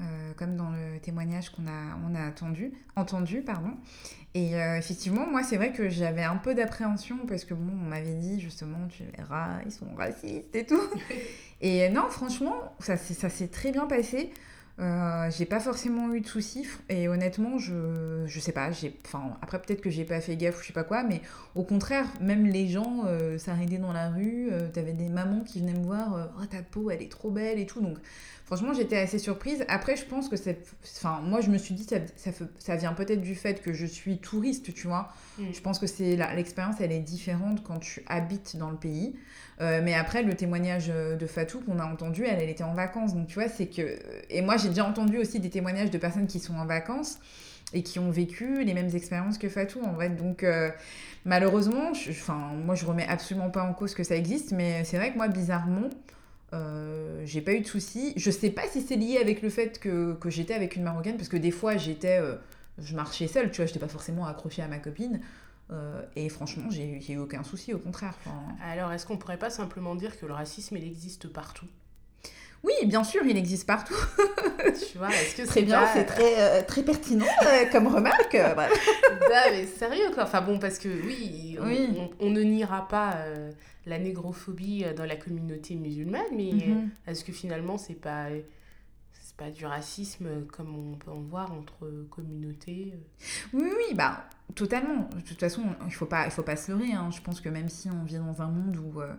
Euh, comme dans le témoignage qu'on a, on a attendu, entendu. Pardon. Et euh, effectivement, moi, c'est vrai que j'avais un peu d'appréhension parce que, bon, on m'avait dit justement, tu verras, ils sont racistes et tout. Et non, franchement, ça, s'est- ça s'est très bien passé. Euh, j'ai pas forcément eu de soucis et honnêtement je, je sais pas j'ai enfin après peut-être que j'ai pas fait gaffe ou je sais pas quoi mais au contraire même les gens euh, s'arrêtaient dans la rue euh, t'avais des mamans qui venaient me voir euh, oh ta peau elle est trop belle et tout donc franchement j'étais assez surprise après je pense que c'est enfin moi je me suis dit ça, ça, vient peut-être du fait que je suis touriste tu vois Mm. je pense que c'est l'expérience elle est différente quand tu habites dans le pays euh, mais après, le témoignage euh, de Fatou qu'on a entendu, elle, elle était en vacances. Donc, tu vois, c'est que. Et moi, j'ai déjà entendu aussi des témoignages de personnes qui sont en vacances et qui ont vécu les mêmes expériences que Fatou, en vrai. Donc, euh, malheureusement, je... enfin, moi, je remets absolument pas en cause que ça existe, mais c'est vrai que moi, bizarrement, euh, j'ai pas eu de soucis. Je sais pas si c'est lié avec le fait que, que j'étais avec une Marocaine, parce que des fois, j'étais. euh, je marchais seule, tu vois, j'étais pas forcément accrochée à ma copine. Euh, et franchement, j'ai eu aucun souci, au contraire. Alors, est-ce qu'on pourrait pas simplement dire que le racisme, il existe partout? Oui, bien sûr, il existe partout. Tu vois, est-ce que Très c'est bien, pas- c'est très, euh, très pertinent euh, comme remarque. euh. Non, mais sérieux quoi. Enfin bon, parce que oui, on, Oui. on- on ne niera pas la négrophobie dans la communauté musulmane, mais Mhm. est-ce que finalement c'est pas pas du racisme comme on peut en voir entre communautés Oui, oui, bah, totalement. De toute façon, il faut pas, il faut pas se leurrer. Hein. Je pense que même si on vit dans un monde où euh,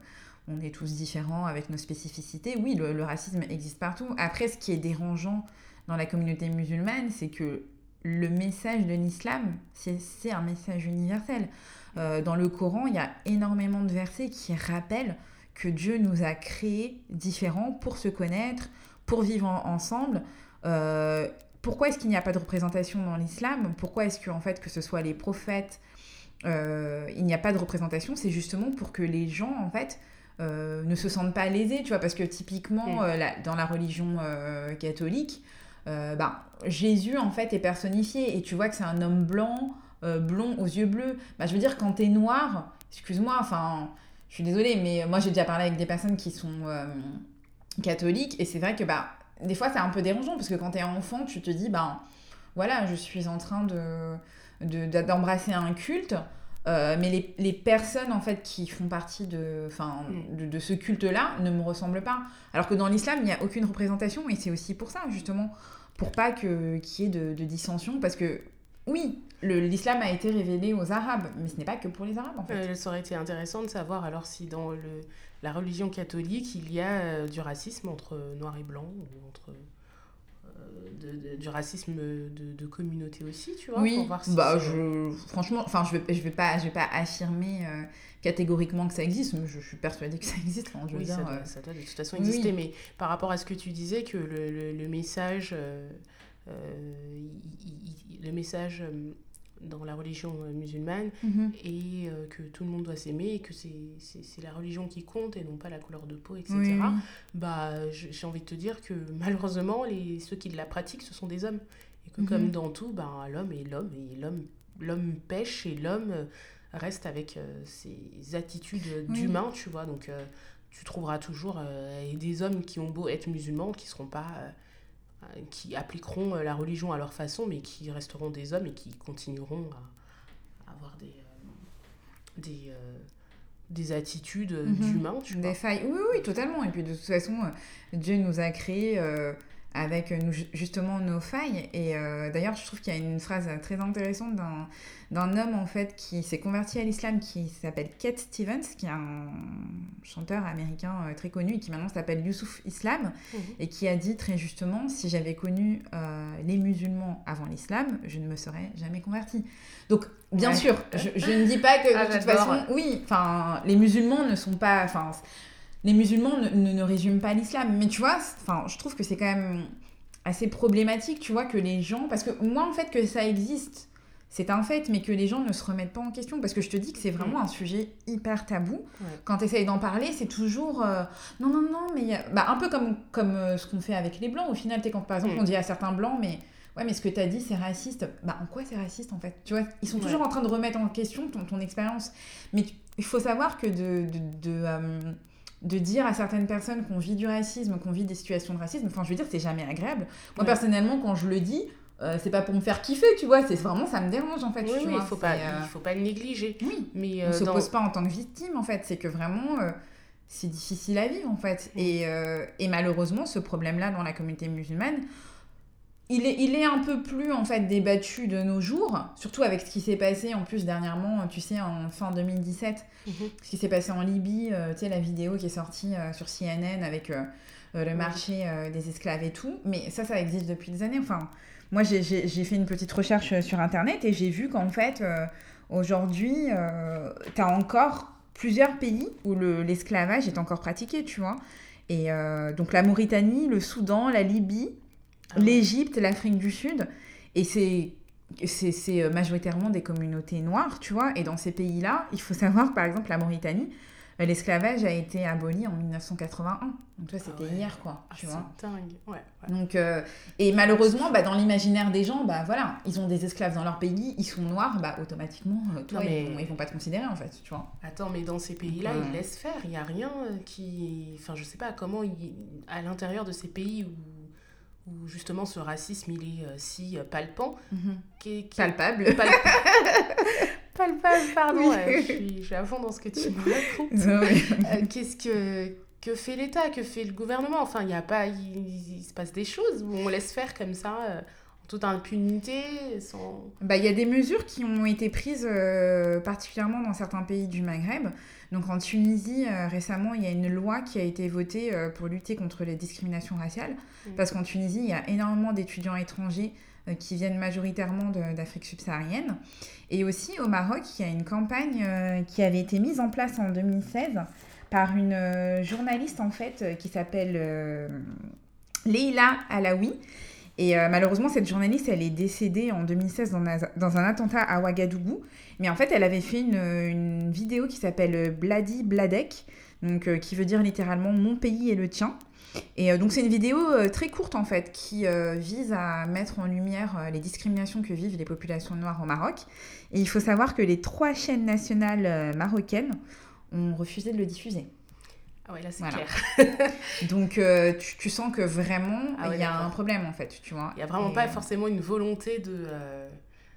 on est tous différents avec nos spécificités, oui, le, racisme existe partout. Après, ce qui est dérangeant dans la communauté musulmane, c'est que le message de l'islam, c'est un message universel. Euh, dans le Coran, il y a énormément de versets qui rappellent que Dieu nous a créés différents pour se connaître, pour vivre ensemble. Euh, pourquoi est-ce qu'il n'y a pas de représentation dans l'islam? Pourquoi est-ce que, en fait, que ce soit les prophètes, euh, il n'y a pas de représentation? C'est justement pour que les gens, en fait, euh, ne se sentent pas lésés, tu vois, parce que typiquement, mm. dans la religion catholique, bah, Jésus, en fait, est personnifié, et tu vois que c'est un homme blanc, blond, aux yeux bleus. Bah, je veux dire, quand t'es noir, excuse-moi, enfin, je suis désolée, mais moi, j'ai déjà parlé avec des personnes qui sont catholique. Et c'est vrai que bah, des fois, c'est un peu dérangeant parce que quand tu es enfant, tu te dis, ben voilà, je suis en train de d'embrasser un culte. Euh, mais les, les, personnes en fait qui font partie de, mm. de, de ce culte-là ne me ressemblent pas. Alors que dans l'islam, il n'y a aucune représentation et c'est aussi pour ça, justement, pour pas qu'il y ait de, de dissension. Parce que oui, l'islam a été révélé aux Arabes, mais ce n'est pas que pour les Arabes en fait. Euh, ça aurait été intéressant de savoir alors si dans le, la religion catholique, il y a euh, du racisme entre noir et blanc, ou entre euh, du racisme de, communauté aussi, tu vois Oui, bah, je, franchement, enfin, je vais, je vais pas, je vais pas affirmer euh, catégoriquement que ça existe, mais je, suis persuadée que ça existe. je oui, ça, doit, de toute façon exister, mais par rapport à ce que tu disais, que le, le, message, le message dans la religion euh, musulmane mhm. et euh, que tout le monde doit s'aimer et que c'est la religion qui compte et non pas la couleur de peau, etc. Bah, j'ai envie de te dire que malheureusement, les, ceux qui la pratiquent, ce sont des hommes. Et que comme mhm. dans tout, bah, l'homme est l'homme et l'homme pêche et l'homme euh, reste avec ses attitudes d'humain, tu vois. Donc tu trouveras toujours des hommes qui ont beau être musulmans qui seront pas qui appliqueront euh, la religion à leur façon, mais qui resteront des hommes et qui continueront à, avoir des, euh, des, des attitudes mhm. d'humains. Des failles, oui, oui, totalement. Et puis de toute façon, Dieu nous a créés avec nous, justement nos failles. Et d'ailleurs, je trouve qu'il y a une phrase très intéressante d'un d'un homme en fait qui s'est converti à l'islam qui s'appelle Kate Stevens, qui est un chanteur américain euh, très connu et qui maintenant s'appelle Youssouf Islam mhm. et qui a dit très justement si j'avais connu euh, les musulmans avant l'islam, je ne me serais jamais converti. Donc bien sûr, je, ne dis pas que de ah, toute façon, oui, enfin les musulmans ne sont pas, enfin les musulmans ne, ne, ne résument pas l'islam, mais tu vois, enfin je trouve que c'est quand même assez problématique, tu vois, que les gens, parce que moi en fait que ça existe c'est un fait, mais que les gens ne se remettent pas en question. Parce que je te dis que c'est vraiment un sujet hyper tabou. Quand tu essayes d'en parler, c'est toujours euh, non, non, non, mais bah, un peu comme, comme euh, ce qu'on fait avec les blancs. Au final, es, quand par exemple on dit à certains blancs, mais ouais, mais ce que tu as dit, c'est raciste. Bah, en quoi c'est raciste en fait? Tu vois, ils sont toujours en train de remettre en question ton, ton expérience. Mais il faut savoir que de. de, de euh, de dire à certaines personnes qu'on vit du racisme, qu'on vit des situations de racisme, enfin je veux dire, c'est jamais agréable. Moi personnellement, quand je le dis, euh, c'est pas pour me faire kiffer, tu vois, c'est vraiment ça me dérange en fait. Oui, tu il faut pas, euh, il faut pas le négliger. Oui, mais euh, on se pose pas en tant que victime en fait, c'est que vraiment c'est difficile à vivre en fait. Et, et, malheureusement, ce problème-là dans la communauté musulmane, il est, il est un peu plus en fait débattu de nos jours, surtout avec ce qui s'est passé en plus dernièrement, tu sais, en fin 2017, mhm. ce qui s'est passé en Libye, tu sais, la vidéo qui est sortie sur CNN avec le marché des esclaves et tout. Mais ça, ça existe depuis des années. Enfin, moi, j'ai fait une petite recherche euh, sur Internet et j'ai vu qu'en fait, euh, aujourd'hui, euh, tu as encore plusieurs pays où l'esclavage est encore pratiqué, tu vois. Et donc la Mauritanie, le Soudan, la Libye, ah l'Égypte, l'Afrique du Sud. Et c'est c'est majoritairement des communautés noires, tu vois. Et dans ces pays-là, il faut savoir, par exemple, la Mauritanie, euh, l'esclavage a été aboli en 1981. Donc, toi, c'était ah hier, quoi. Tu ah, C'est dingue. Ouais, Donc, euh, et malheureusement, bah, dans l'imaginaire des gens, bah, voilà, ils ont des esclaves dans leur pays, ils sont noirs, bah, automatiquement, euh, toi, ils, vont, vont pas te considérer, en fait, tu vois. Attends, mais dans ces pays-là, ils laissent faire. Il n'y a rien qui. Enfin, je sais pas comment, à l'intérieur de ces pays où où justement ce racisme il est si palpant. Mhm. qui, Palpable. palpable, pardon. je, suis, à fond dans ce que tu me racontes. Euh, qu'est-ce que, que fait l'État? Que fait le gouvernement? Enfin, il y a pas, il, se passe des choses où on laisse faire comme ça, euh, toute impunité sans... Bah, il y a des mesures qui ont été prises euh, particulièrement dans certains pays du Maghreb. Donc en Tunisie, euh, récemment, il y a une loi qui a été votée euh, pour lutter contre les discriminations raciales. Mm. Parce qu'en Tunisie, il y a énormément d'étudiants étrangers qui viennent majoritairement d'Afrique subsaharienne. Et aussi au Maroc, il y a une campagne qui avait été mise en place en 2016 par une journaliste en fait qui s'appelle Leila Alaoui. Et euh, malheureusement, cette journaliste, elle est décédée en 2016 dans un, dans un attentat à Ouagadougou. Mais en fait, elle avait fait une, vidéo qui s'appelle Bladi Bladek, donc, euh, qui veut dire littéralement Mon pays est le tien. Et euh, donc, c'est une vidéo très courte en fait, qui vise à mettre en lumière les discriminations que vivent les populations noires au Maroc. Et il faut savoir que les trois chaînes nationales marocaines ont refusé de le diffuser. Ah ouais, là c'est Voilà. clair. Donc, euh, tu, tu sens que vraiment, il Ah ouais, y a d'accord. un problème en fait, tu vois. Il n'y a vraiment Et, pas euh, forcément une volonté de... euh,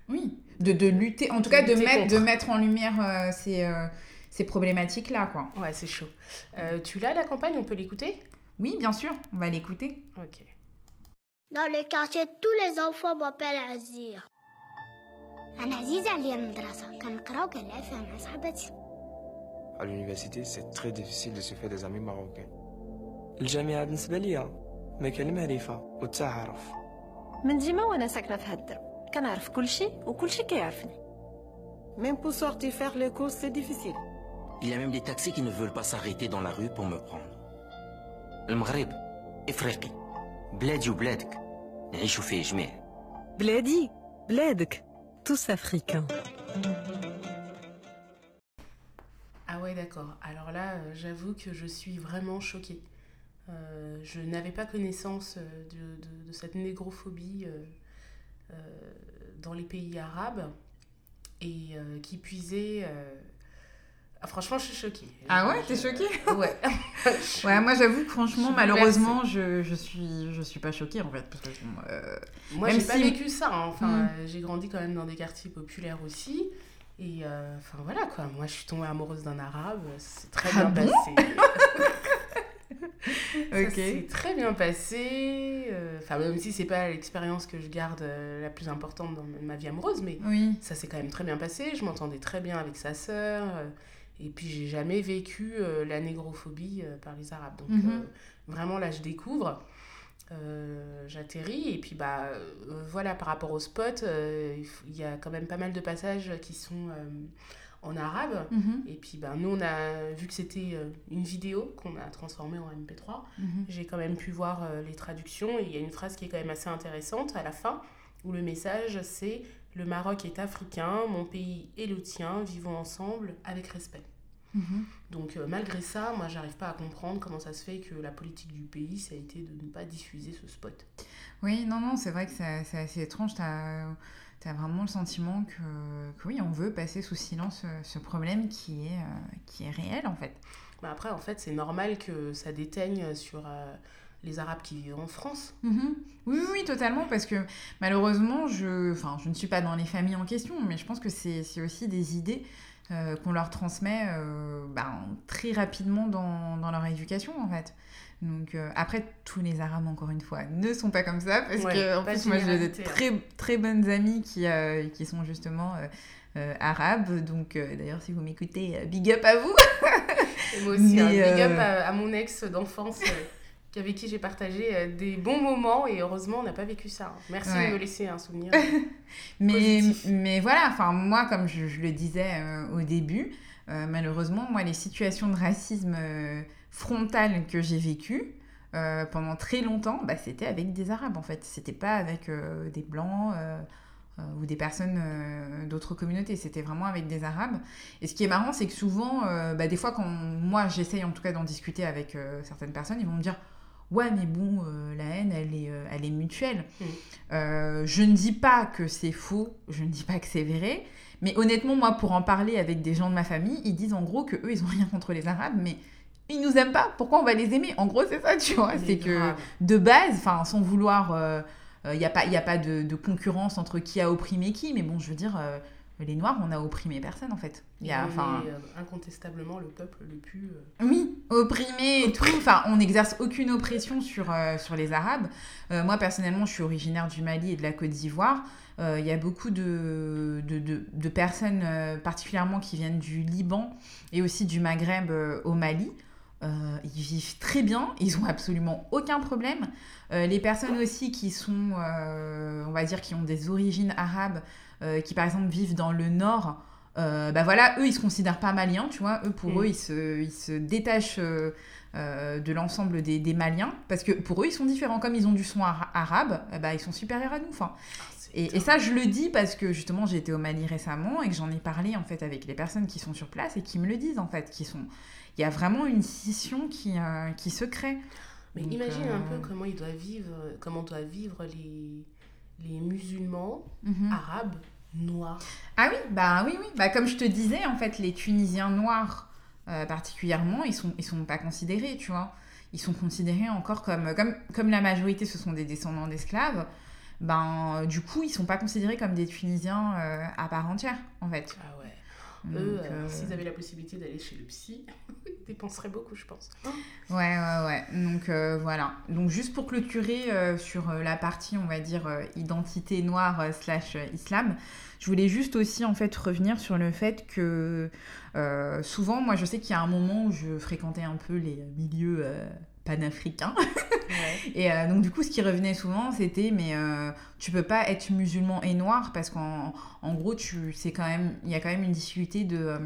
Oui, de, de lutter, en tout De cas de lutter mettre, de contre. mettre en lumière euh, ces, euh, ces problématiques-là, quoi. Ouais, c'est chaud. Euh, tu l'as la campagne On peut l'écouter Oui, bien sûr, on va l'écouter. Ok. Dans le quartier, tous les enfants m'appellent Azir. أنا عزيزة عليا المدرسة كنقرا وكنلعب فيها مع صحباتي À l'université, c'est très difficile de se faire des amis marocains. الجامعة بالنسبة ليا مكان المعرفة والتعارف من ديما وانا ساكنه في هاد الدرب كنعرف كلشي وكلشي كيعرفني Même pour sortir faire les courses, c'est difficile. Il y a même des taxis qui ne veulent pas s'arrêter dans la rue pour me prendre. المغرب إفريقي بلادي وبلادك نعيشوا فيه جميع بلادي بلادك tous africains. Ah ouais, d'accord. Alors là, euh, j'avoue que je suis vraiment choquée. Euh, je n'avais pas connaissance euh, de, de- de cette négrophobie euh, euh, dans les pays arabes et qui puisait... ah, franchement, je suis choquée. Ah ouais, t'es choquée? Ouais. Ouais, moi j'avoue que franchement, Je malheureusement, je, je, suis, je suis pas choquée en fait. Parce que, bon, Moi, j'ai pas vécu ça. hein. Enfin, Mm. euh, j'ai grandi quand même dans des quartiers populaires aussi. Et euh, enfin voilà quoi. Moi, je suis tombée amoureuse d'un arabe. C'est très Ah bien bon passé. Ça ok. s'est très bien passé. euh, Enfin, même si c'est pas l'expérience que je garde euh, la plus importante dans ma vie amoureuse, mais Oui. ça s'est quand même très bien passé. Je m'entendais très bien avec sa sœur. et puis, j'ai jamais vécu euh, la négrophobie euh, par les Arabes. Donc, Mhm. euh, vraiment, là, je découvre. Euh, J'atterris. Et puis, bah, euh, voilà, par rapport au spot, euh, il y a quand même pas mal de passages qui sont en arabe. Mhm, Et puis, bah, nous, on a vu que c'était une vidéo qu'on a transformée en MP3. mhm. J'ai quand même pu voir les traductions et il y a une phrase qui est quand même assez intéressante à la fin où le message c'est Le Maroc est africain, mon pays est le tien, vivons ensemble avec respect. Mhm. Donc euh, malgré ça, moi j'arrive pas à comprendre comment ça se fait que la politique du pays ça a été de ne pas diffuser ce spot. Oui, non, non, c'est vrai que c'est assez étrange. Tu as, vraiment le sentiment que, que oui, on veut passer sous silence euh, ce problème qui est, euh, qui est réel en fait. Mais après en fait c'est normal que ça déteigne sur euh, les Arabes qui vivent en France. Mhm. Oui, oui, oui, totalement, parce que malheureusement, je, enfin, je ne suis pas dans les familles en question, mais je pense que c'est c'est aussi des idées euh, qu'on leur transmet euh, ben, très rapidement dans, dans leur éducation, en fait. Donc, euh, après, tous les Arabes, encore une fois, ne sont pas comme ça, parce Ouais, que, en plus, moi, j'ai des hein. très, très bonnes amies qui, qui sont justement arabes. Donc, d'ailleurs, si vous m'écoutez, big up à vous! Et moi aussi, Mais, un big up à, à mon ex d'enfance avec qui j'ai partagé euh, des bons moments et heureusement on n'a pas vécu ça. hein. Merci Ouais. de me laisser un souvenir. Mais, Positif. mais voilà, enfin moi, comme je, je le disais euh, au début, euh, malheureusement, moi, les situations de racisme euh, frontal que j'ai vécues pendant très longtemps, bah, c'était avec des Arabes en fait. C'était pas avec des Blancs ou des personnes euh, d'autres communautés. C'était vraiment avec des Arabes. Et ce qui est marrant, c'est que souvent, euh, bah, des fois, quand moi j'essaye en tout cas d'en discuter avec euh, certaines personnes, ils vont me dire Ouais, mais bon, euh, la haine, elle est, euh, elle est mutuelle. Mm. Euh, je ne dis pas que c'est faux, je ne dis pas que c'est vrai, mais honnêtement, moi, pour en parler avec des gens de ma famille, ils disent en gros que eux, ils ont rien contre les Arabes, mais ils nous aiment pas. Pourquoi on va les aimer? En gros, c'est ça, tu vois. C'est que grave. de base, enfin, sans vouloir, il n'y a pas, y a pas de, de concurrence entre qui a opprimé qui, mais bon, je veux dire. Euh, les Noirs, on n'a opprimé personne en fait. Il y a, enfin, incontestablement le peuple le plus. Oui, opprimé et tout. Enfin, on n'exerce aucune oppression sur, sur les Arabes. moi, personnellement, je suis originaire du Mali et de la Côte d'Ivoire. Il y a beaucoup de, de, de, de personnes, particulièrement qui viennent du Liban et aussi du Maghreb au Mali. Euh, ils vivent très bien, ils ont absolument aucun problème. Euh, les personnes aussi qui sont, euh, on va dire, qui ont des origines arabes, qui par exemple vivent dans le nord, bah voilà, eux ils se considèrent pas maliens, tu vois. Eux pour mm. eux ils se, ils se détachent de l'ensemble des, des, Maliens parce que pour eux ils sont différents. Comme ils ont du son arabe, bah, ils sont supérieurs à nous. Enfin, ah, et, et, ça je le dis parce que justement j'ai été au Mali récemment et que j'en ai parlé en fait avec les personnes qui sont sur place et qui me le disent en fait, qui sont il y a vraiment une scission qui, euh, qui se crée. Mais imagine un peu euh, comment il doit vivre, comment doivent vivre les, les musulmans mhm. arabes noirs. Ah oui, bah oui, oui. Bah, comme je te disais, en fait, les Tunisiens noirs euh, particulièrement, ils sont, ils sont pas considérés, tu vois. Ils sont considérés encore comme, comme, comme la majorité, ce sont des descendants d'esclaves. Ben, du coup, ils sont pas considérés comme des Tunisiens à part entière, en fait. Ah. Eux, euh, s'ils avaient la possibilité d'aller chez le psy, ils dépenseraient beaucoup, je pense. Ouais, ouais, ouais. Donc euh, voilà. Donc juste pour clôturer euh, sur la partie, on va dire, identité noire slash islam, je voulais juste aussi en fait revenir sur le fait que souvent, moi je sais qu'il y a un moment où je fréquentais un peu les milieux panafricain. et euh, donc du coup, ce qui revenait souvent, c'était mais euh, tu peux pas être musulman et noir parce qu'en en gros, tu c'est quand même il y a quand même une difficulté de euh,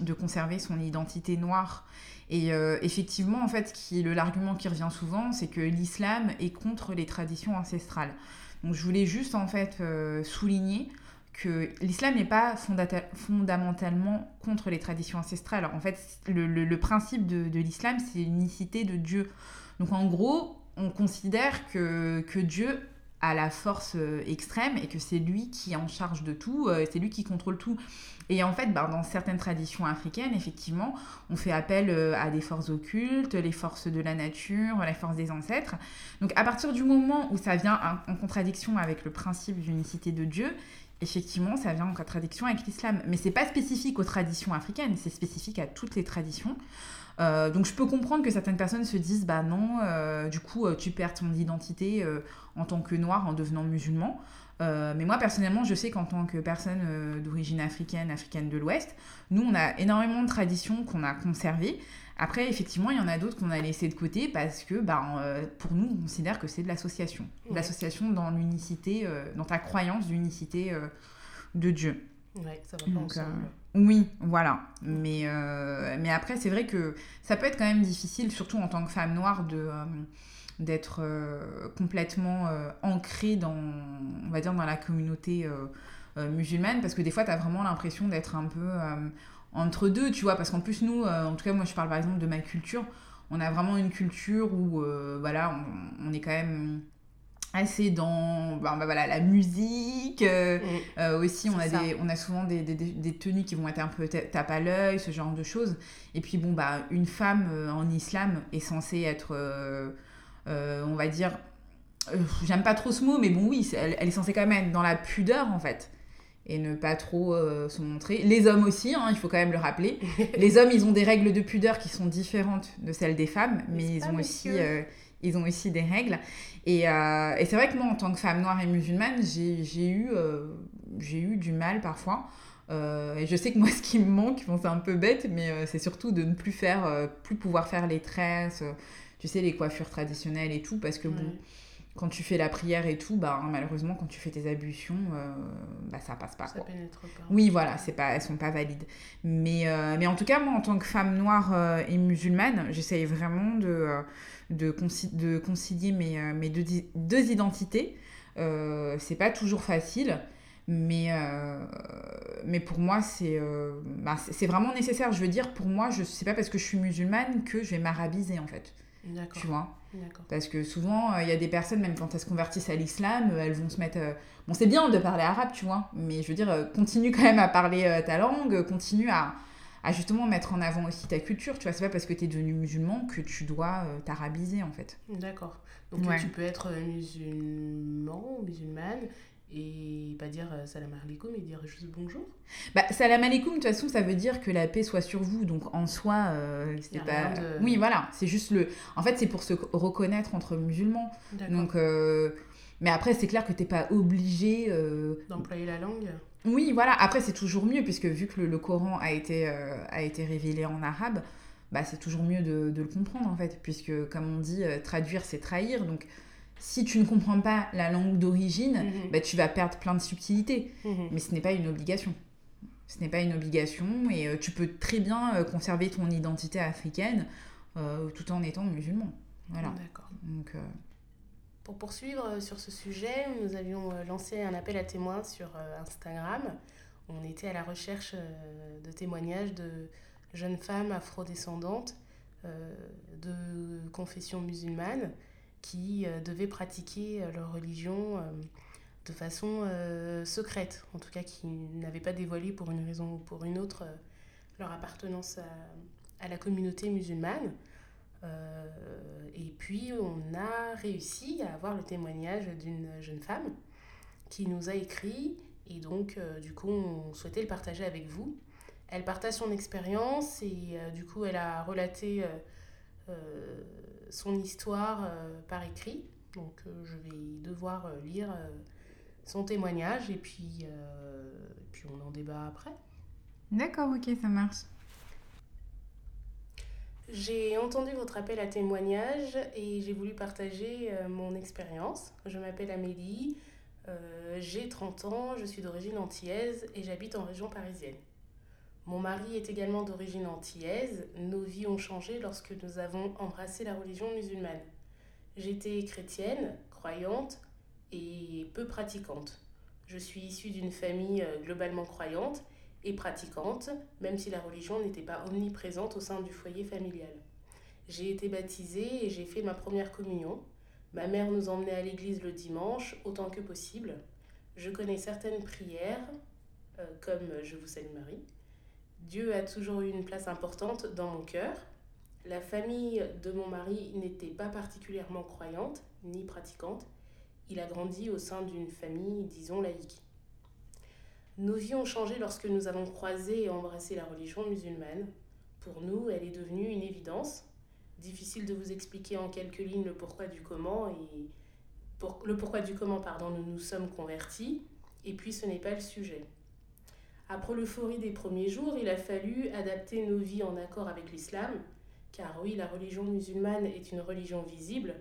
de conserver son identité noire. Et effectivement, en fait, qui le l'argument qui revient souvent, c'est que l'islam est contre les traditions ancestrales. Donc je voulais juste en fait souligner que l'islam n'est pas fondamentalement contre les traditions ancestrales. En fait, le, principe de, l'islam, c'est l'unicité de Dieu. Donc en gros, on considère que, que Dieu a la force euh, extrême et que c'est lui qui est en charge de tout, euh, c'est lui qui contrôle tout. Et en fait, ben, dans certaines traditions africaines, effectivement, on fait appel euh, à des forces occultes, les forces de la nature, les forces des ancêtres. Donc à partir du moment où ça vient en contradiction avec le principe d'unicité de Dieu, effectivement, ça vient en contradiction avec l'islam. Mais c'est pas spécifique aux traditions africaines, c'est spécifique à toutes les traditions. Euh, donc je peux comprendre que certaines personnes se disent bah non, euh, du coup euh, tu perds ton identité en tant que noir en devenant musulman. mais moi personnellement, je sais qu'en tant que personne d'origine africaine, africaine de l'Ouest, nous on a énormément de traditions qu'on a conservées. Après, effectivement, il y en a d'autres qu'on a laissées de côté parce que, bah, pour nous, on considère que c'est de l'association. L'association dans l'unicité, dans ta croyance d'unicité de Dieu. Ouais, ça va pas ensemble. Oui, voilà. Mais, euh, mais après, c'est vrai que ça peut être quand même difficile, surtout en tant que femme noire, de, euh, d'être euh, complètement ancrée dans, on va dire, dans la communauté musulmane, parce que des fois, tu as vraiment l'impression d'être un peu entre deux, tu vois, parce qu'en plus, nous, en tout cas, moi, je parle par exemple de ma culture, on a vraiment une culture où, voilà, on, on est quand même assez dans ben, ben, voilà, la musique. Euh, mm. euh, aussi, on a, des, on a souvent des, des, des, tenues qui vont être un peu tape à l'œil, ce genre de choses. Et puis, bon, bah, une femme euh, en islam est censée être, on va dire, j'aime pas trop ce mot, mais bon, oui, elle, elle, est censée quand même être dans la pudeur, en fait. Et ne pas trop se montrer. Les hommes aussi, hein, il faut quand même le rappeler. Les hommes, ils ont des règles de pudeur qui sont différentes de celles des femmes, mais, ils ont aussi ils ont aussi des règles. Et, euh, et c'est vrai que moi, en tant que femme noire et musulmane, j'ai eu, euh, j'ai eu du mal parfois. Euh, et je sais que moi, ce qui me manque, bon, c'est un peu bête, mais c'est surtout de ne plus faire, plus pouvoir faire les tresses, tu sais, les coiffures traditionnelles et tout, parce que bon, quand tu fais la prière et tout, bah, malheureusement, quand tu fais tes ablutions, bah, ça passe pas. Ça pénètre pas. Oui, voilà, c'est pas, elles sont pas valides. Mais, mais en tout cas, moi, en tant que femme noire et musulmane, j'essaye vraiment de de, de concilier mes, euh, mes deux, deux, identités. Euh, c'est pas toujours facile, mais, euh, mais pour moi, c'est bah, vraiment nécessaire. Je veux dire, pour moi, je sais pas parce que je suis musulmane que je vais m'arabiser en fait. Tu vois? Parce que souvent, il y a des personnes, même quand elles se convertissent à l'islam, elles vont se mettre. Bon, c'est bien de parler arabe, tu vois, mais je veux dire, continue quand même à parler ta langue, continue à, à justement mettre en avant aussi ta culture. Tu vois, c'est pas parce que tu es devenu musulman que tu dois euh, t'arabiser en fait. D'accord. Donc tu peux être musulman, musulmane et pas dire euh, salam alaikum et dire juste bonjour. Bah, salam alaikum, de toute façon, ça veut dire que la paix soit sur vous. Donc en soi, euh, c'est pas. De... Oui, voilà. C'est juste le. En fait, c'est pour se reconnaître entre musulmans. Donc. Euh... Mais après, c'est clair que t'es pas obligé. Euh... D'employer la langue Oui, voilà. Après, c'est toujours mieux, puisque vu que le, le Coran a été, euh, a été révélé en arabe, bah, c'est toujours mieux de, de, le comprendre, en fait. Puisque, comme on dit, traduire, c'est trahir. Donc si tu ne comprends pas la langue d'origine, -hmm. bah, tu vas perdre plein de subtilités. -hmm. Mais ce n'est pas une obligation. Ce n'est pas une obligation et euh, tu peux très bien euh, conserver ton identité africaine euh, tout en étant musulman. Voilà. D'accord. Donc, Pour poursuivre sur ce sujet, nous avions lancé un appel à témoins sur Instagram. On était à la recherche de témoignages de jeunes femmes afrodescendantes de confession musulmane qui euh, devaient pratiquer euh, leur religion euh, de façon secrète, en tout cas qui n'avaient pas dévoilé pour une raison ou pour une autre leur appartenance à, la communauté musulmane. et puis on a réussi à avoir le témoignage d'une jeune femme qui nous a écrit et donc du coup on souhaitait le partager avec vous. Elle partage son expérience et du coup elle a relaté son histoire euh, par écrit. Donc euh, je vais devoir euh, lire son témoignage et puis, puis on en débat après. D'accord, ok, ça marche. J'ai entendu votre appel à témoignage et j'ai voulu partager mon expérience. Je m'appelle Amélie, euh, j'ai 30 ans, je suis d'origine antillaise et j'habite en région parisienne. Mon mari est également d'origine antillaise. Nos vies ont changé lorsque nous avons embrassé la religion musulmane. J'étais chrétienne, croyante et peu pratiquante. Je suis issue d'une famille globalement croyante et pratiquante, même si la religion n'était pas omniprésente au sein du foyer familial. J'ai été baptisée et j'ai fait ma première communion. Ma mère nous emmenait à l'église le dimanche autant que possible. Je connais certaines prières, euh, comme Je vous salue Marie. Dieu a toujours eu une place importante dans mon cœur. La famille de mon mari n'était pas particulièrement croyante ni pratiquante. Il a grandi au sein d'une famille, disons, laïque. Nos vies ont changé lorsque nous avons croisé et embrassé la religion musulmane. Pour nous, elle est devenue une évidence. Difficile de vous expliquer en quelques lignes le pourquoi du comment et le pourquoi du comment pardon, nous nous sommes convertis. Et puis ce n'est pas le sujet. Après l'euphorie des premiers jours, il a fallu adapter nos vies en accord avec l'islam, car oui, la religion musulmane est une religion visible.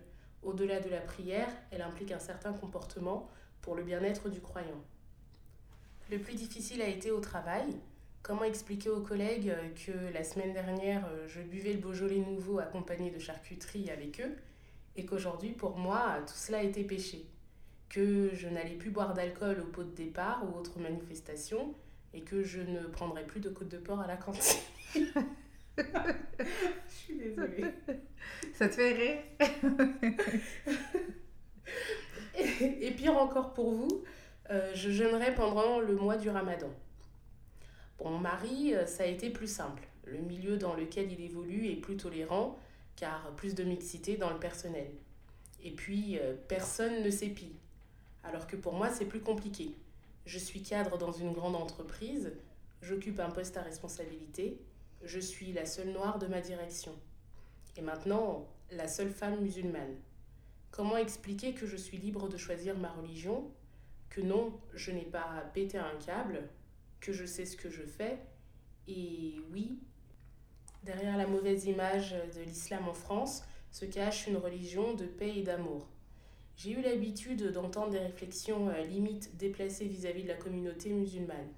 Au-delà de la prière, elle implique un certain comportement pour le bien-être du croyant. Le plus difficile a été au travail. Comment expliquer aux collègues que la semaine dernière, je buvais le Beaujolais nouveau accompagné de charcuterie avec eux, et qu'aujourd'hui, pour moi, tout cela était péché? Que je n'allais plus boire d'alcool au pot de départ ou autre manifestation, et que je ne prendrai plus de côte de porc à la cantine. je suis désolée. Ça te fait rire? Et, et, pire encore pour vous, euh, je jeûnerai pendant le mois du ramadan. Pour mon mari, ça a été plus simple. Le milieu dans lequel il évolue est plus tolérant, car plus de mixité dans le personnel. Et puis, euh, personne ne s'épie. Alors que pour moi, c'est plus compliqué. Je suis cadre dans une grande entreprise, j'occupe un poste à responsabilité, je suis la seule noire de ma direction. Et maintenant, la seule femme musulmane. Comment expliquer que je suis libre de choisir ma religion, que non, je n'ai pas pété un câble, que je sais ce que je fais, et oui, derrière la mauvaise image de l'islam en France se cache une religion de paix et d'amour. J'ai eu l'habitude d'entendre des réflexions euh, limites déplacées vis-à-vis -vis de la communauté musulmane.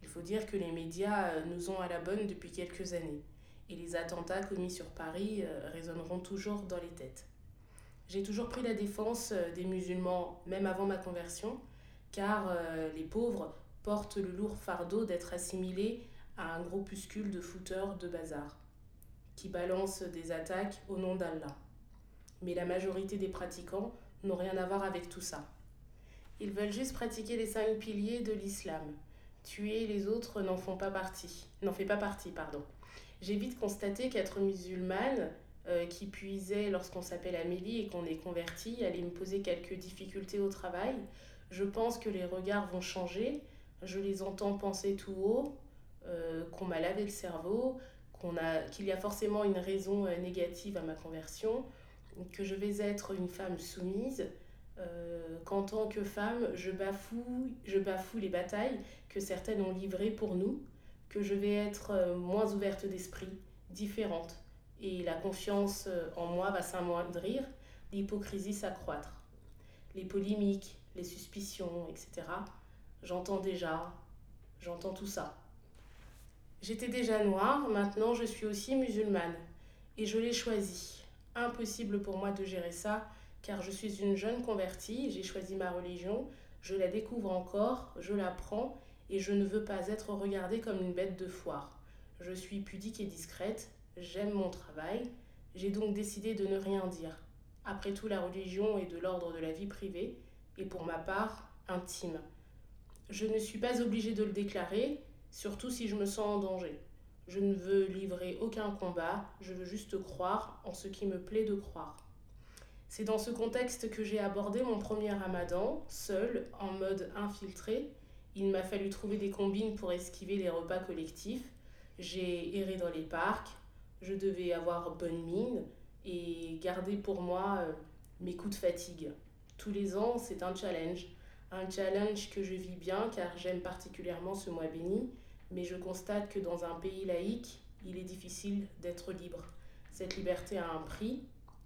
Il faut dire que les médias euh, nous ont à la bonne depuis quelques années, et les attentats commis sur Paris euh, résonneront toujours dans les têtes. J'ai toujours pris la défense des musulmans, même avant ma conversion, car les pauvres portent le lourd fardeau d'être assimilés à un groupuscule de fouteurs de bazar, qui balancent des attaques au nom d'Allah. Mais la majorité des pratiquants n'ont rien à voir avec tout ça. Ils veulent juste pratiquer les cinq piliers de l'islam. Tuer les autres n'en font pas partie. N'en fait pas partie, pardon. J'ai vite constaté qu'être musulmane, euh, qui puisait lorsqu'on s'appelle Amélie et qu'on est converti, allait me poser quelques difficultés au travail. Je pense que les regards vont changer. Je les entends penser tout haut, euh, qu'on m'a lavé le cerveau, qu'on a, qu'il y a forcément une raison euh, négative à ma conversion, que je vais être une femme soumise, euh, qu'en tant que femme, je bafoue, je bafoue les batailles que certaines ont livrées pour nous, que je vais être euh, moins ouverte d'esprit, différente, et la confiance euh, en moi va s'amoindrir, l'hypocrisie s'accroître. Les polémiques, les suspicions, etc. J'entends déjà, j'entends tout ça. J'étais déjà noire, maintenant je suis aussi musulmane. Et je l'ai choisi. Impossible pour moi de gérer ça, car je suis une jeune convertie, j'ai choisi ma religion, je la découvre encore, je l'apprends, et je ne veux pas être regardée comme une bête de foire. Je suis pudique et discrète, j'aime mon travail, j'ai donc décidé de ne rien dire. Après tout, la religion est de l'ordre de la vie privée, et pour ma part, intime. Je ne suis pas obligée de le déclarer, surtout si je me sens en danger. Je ne veux livrer aucun combat, je veux juste croire en ce qui me plaît de croire. C'est dans ce contexte que j'ai abordé mon premier ramadan, seul, en mode infiltré. Il m'a fallu trouver des combines pour esquiver les repas collectifs. J'ai erré dans les parcs, je devais avoir bonne mine et garder pour moi euh, mes coups de fatigue. Tous les ans, c'est un challenge. Un challenge que je vis bien car j'aime particulièrement ce mois béni, mais je constate que dans un pays laïque, il est difficile d'être libre. Cette liberté a un prix,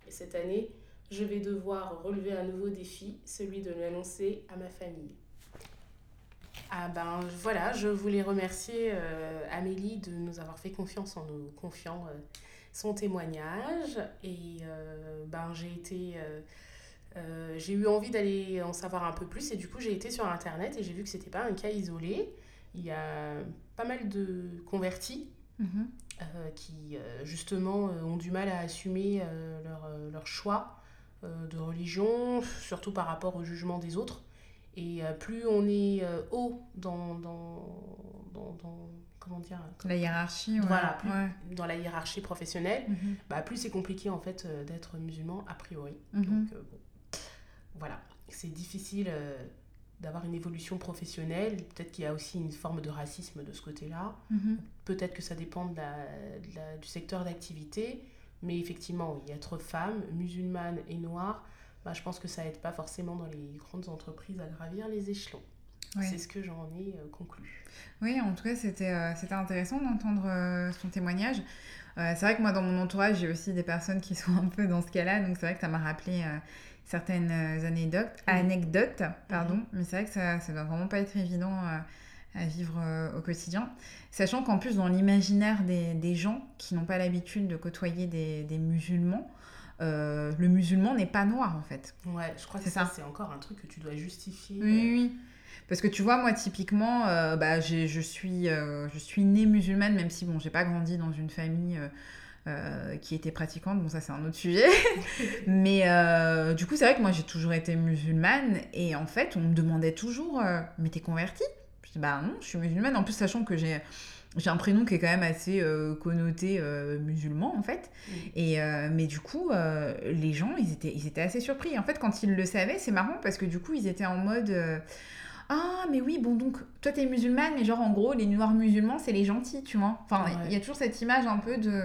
et cette année, je vais devoir relever un nouveau défi, celui de l'annoncer à ma famille. Ah ben voilà, je voulais remercier euh, Amélie de nous avoir fait confiance en nous confiant euh, son témoignage. Et euh, ben j'ai été... j'ai eu envie d'aller en savoir un peu plus et du coup j'ai été sur internet et j'ai vu que c'était pas un cas isolé. Il y a pas mal de convertis Mhm. euh, qui euh, justement euh, ont du mal à assumer leur, leur choix de religion, surtout par rapport au jugement des autres. Et plus on est haut dans, dans, dans, dans- comment dire La hiérarchie, ouais. voilà, plus Ouais. dans la hiérarchie professionnelle, Mhm. bah, plus c'est compliqué en fait d'être musulman a priori. Mhm. Donc euh, bon, voilà, c'est difficile euh, d'avoir une évolution professionnelle. Peut-être qu'il y a aussi une forme de racisme de ce côté-là. Mhm. Peut-être que ça dépend de la- de la- du secteur d'activité, mais effectivement, être femme, musulmane et noire, bah, je pense que ça aide pas forcément dans les grandes entreprises à gravir les échelons. C'est ce que j'en ai euh, conclu. Oui, en tout cas, c'était euh, intéressant d'entendre euh, son témoignage. C'est vrai que moi, dans mon entourage, j'ai aussi des personnes qui sont un peu dans ce cas-là, donc c'est vrai que ça m'a rappelé certaines euh, anecdotes, anecdotes pardon, mais c'est vrai que ça, ça doit vraiment pas être évident euh, à vivre euh, au quotidien. Sachant qu'en plus, dans l'imaginaire des, des gens qui n'ont pas l'habitude de côtoyer des, des musulmans, euh, le musulman n'est pas noir en fait. Ouais, je crois que C'est ça, ça. c'est encore un truc que tu dois justifier. Oui, oui, oui. Parce que tu vois, moi, typiquement, euh, bah, j'ai- je, suis, je suis née musulmane, même si, bon, j'ai pas grandi dans une famille euh, qui était pratiquante. Bon, ça, c'est un autre sujet. Mais euh, du coup, c'est vrai que moi, j'ai toujours été musulmane. Et en fait, on me demandait toujours, euh, mais t'es convertie? Je dis, bah non, je suis musulmane. En plus, sachant que j'ai... J'ai un prénom qui est quand même assez connoté musulman en fait. Et, euh, mais du coup, les gens, ils étaient, ils étaient assez surpris. En fait, quand ils le savaient, c'est marrant parce que du coup, ils étaient en mode Ah, mais oui, bon, donc toi t'es musulmane, mais genre en gros, les noirs musulmans, c'est les gentils, tu vois. Enfin, il Ouais. y a toujours cette image un peu de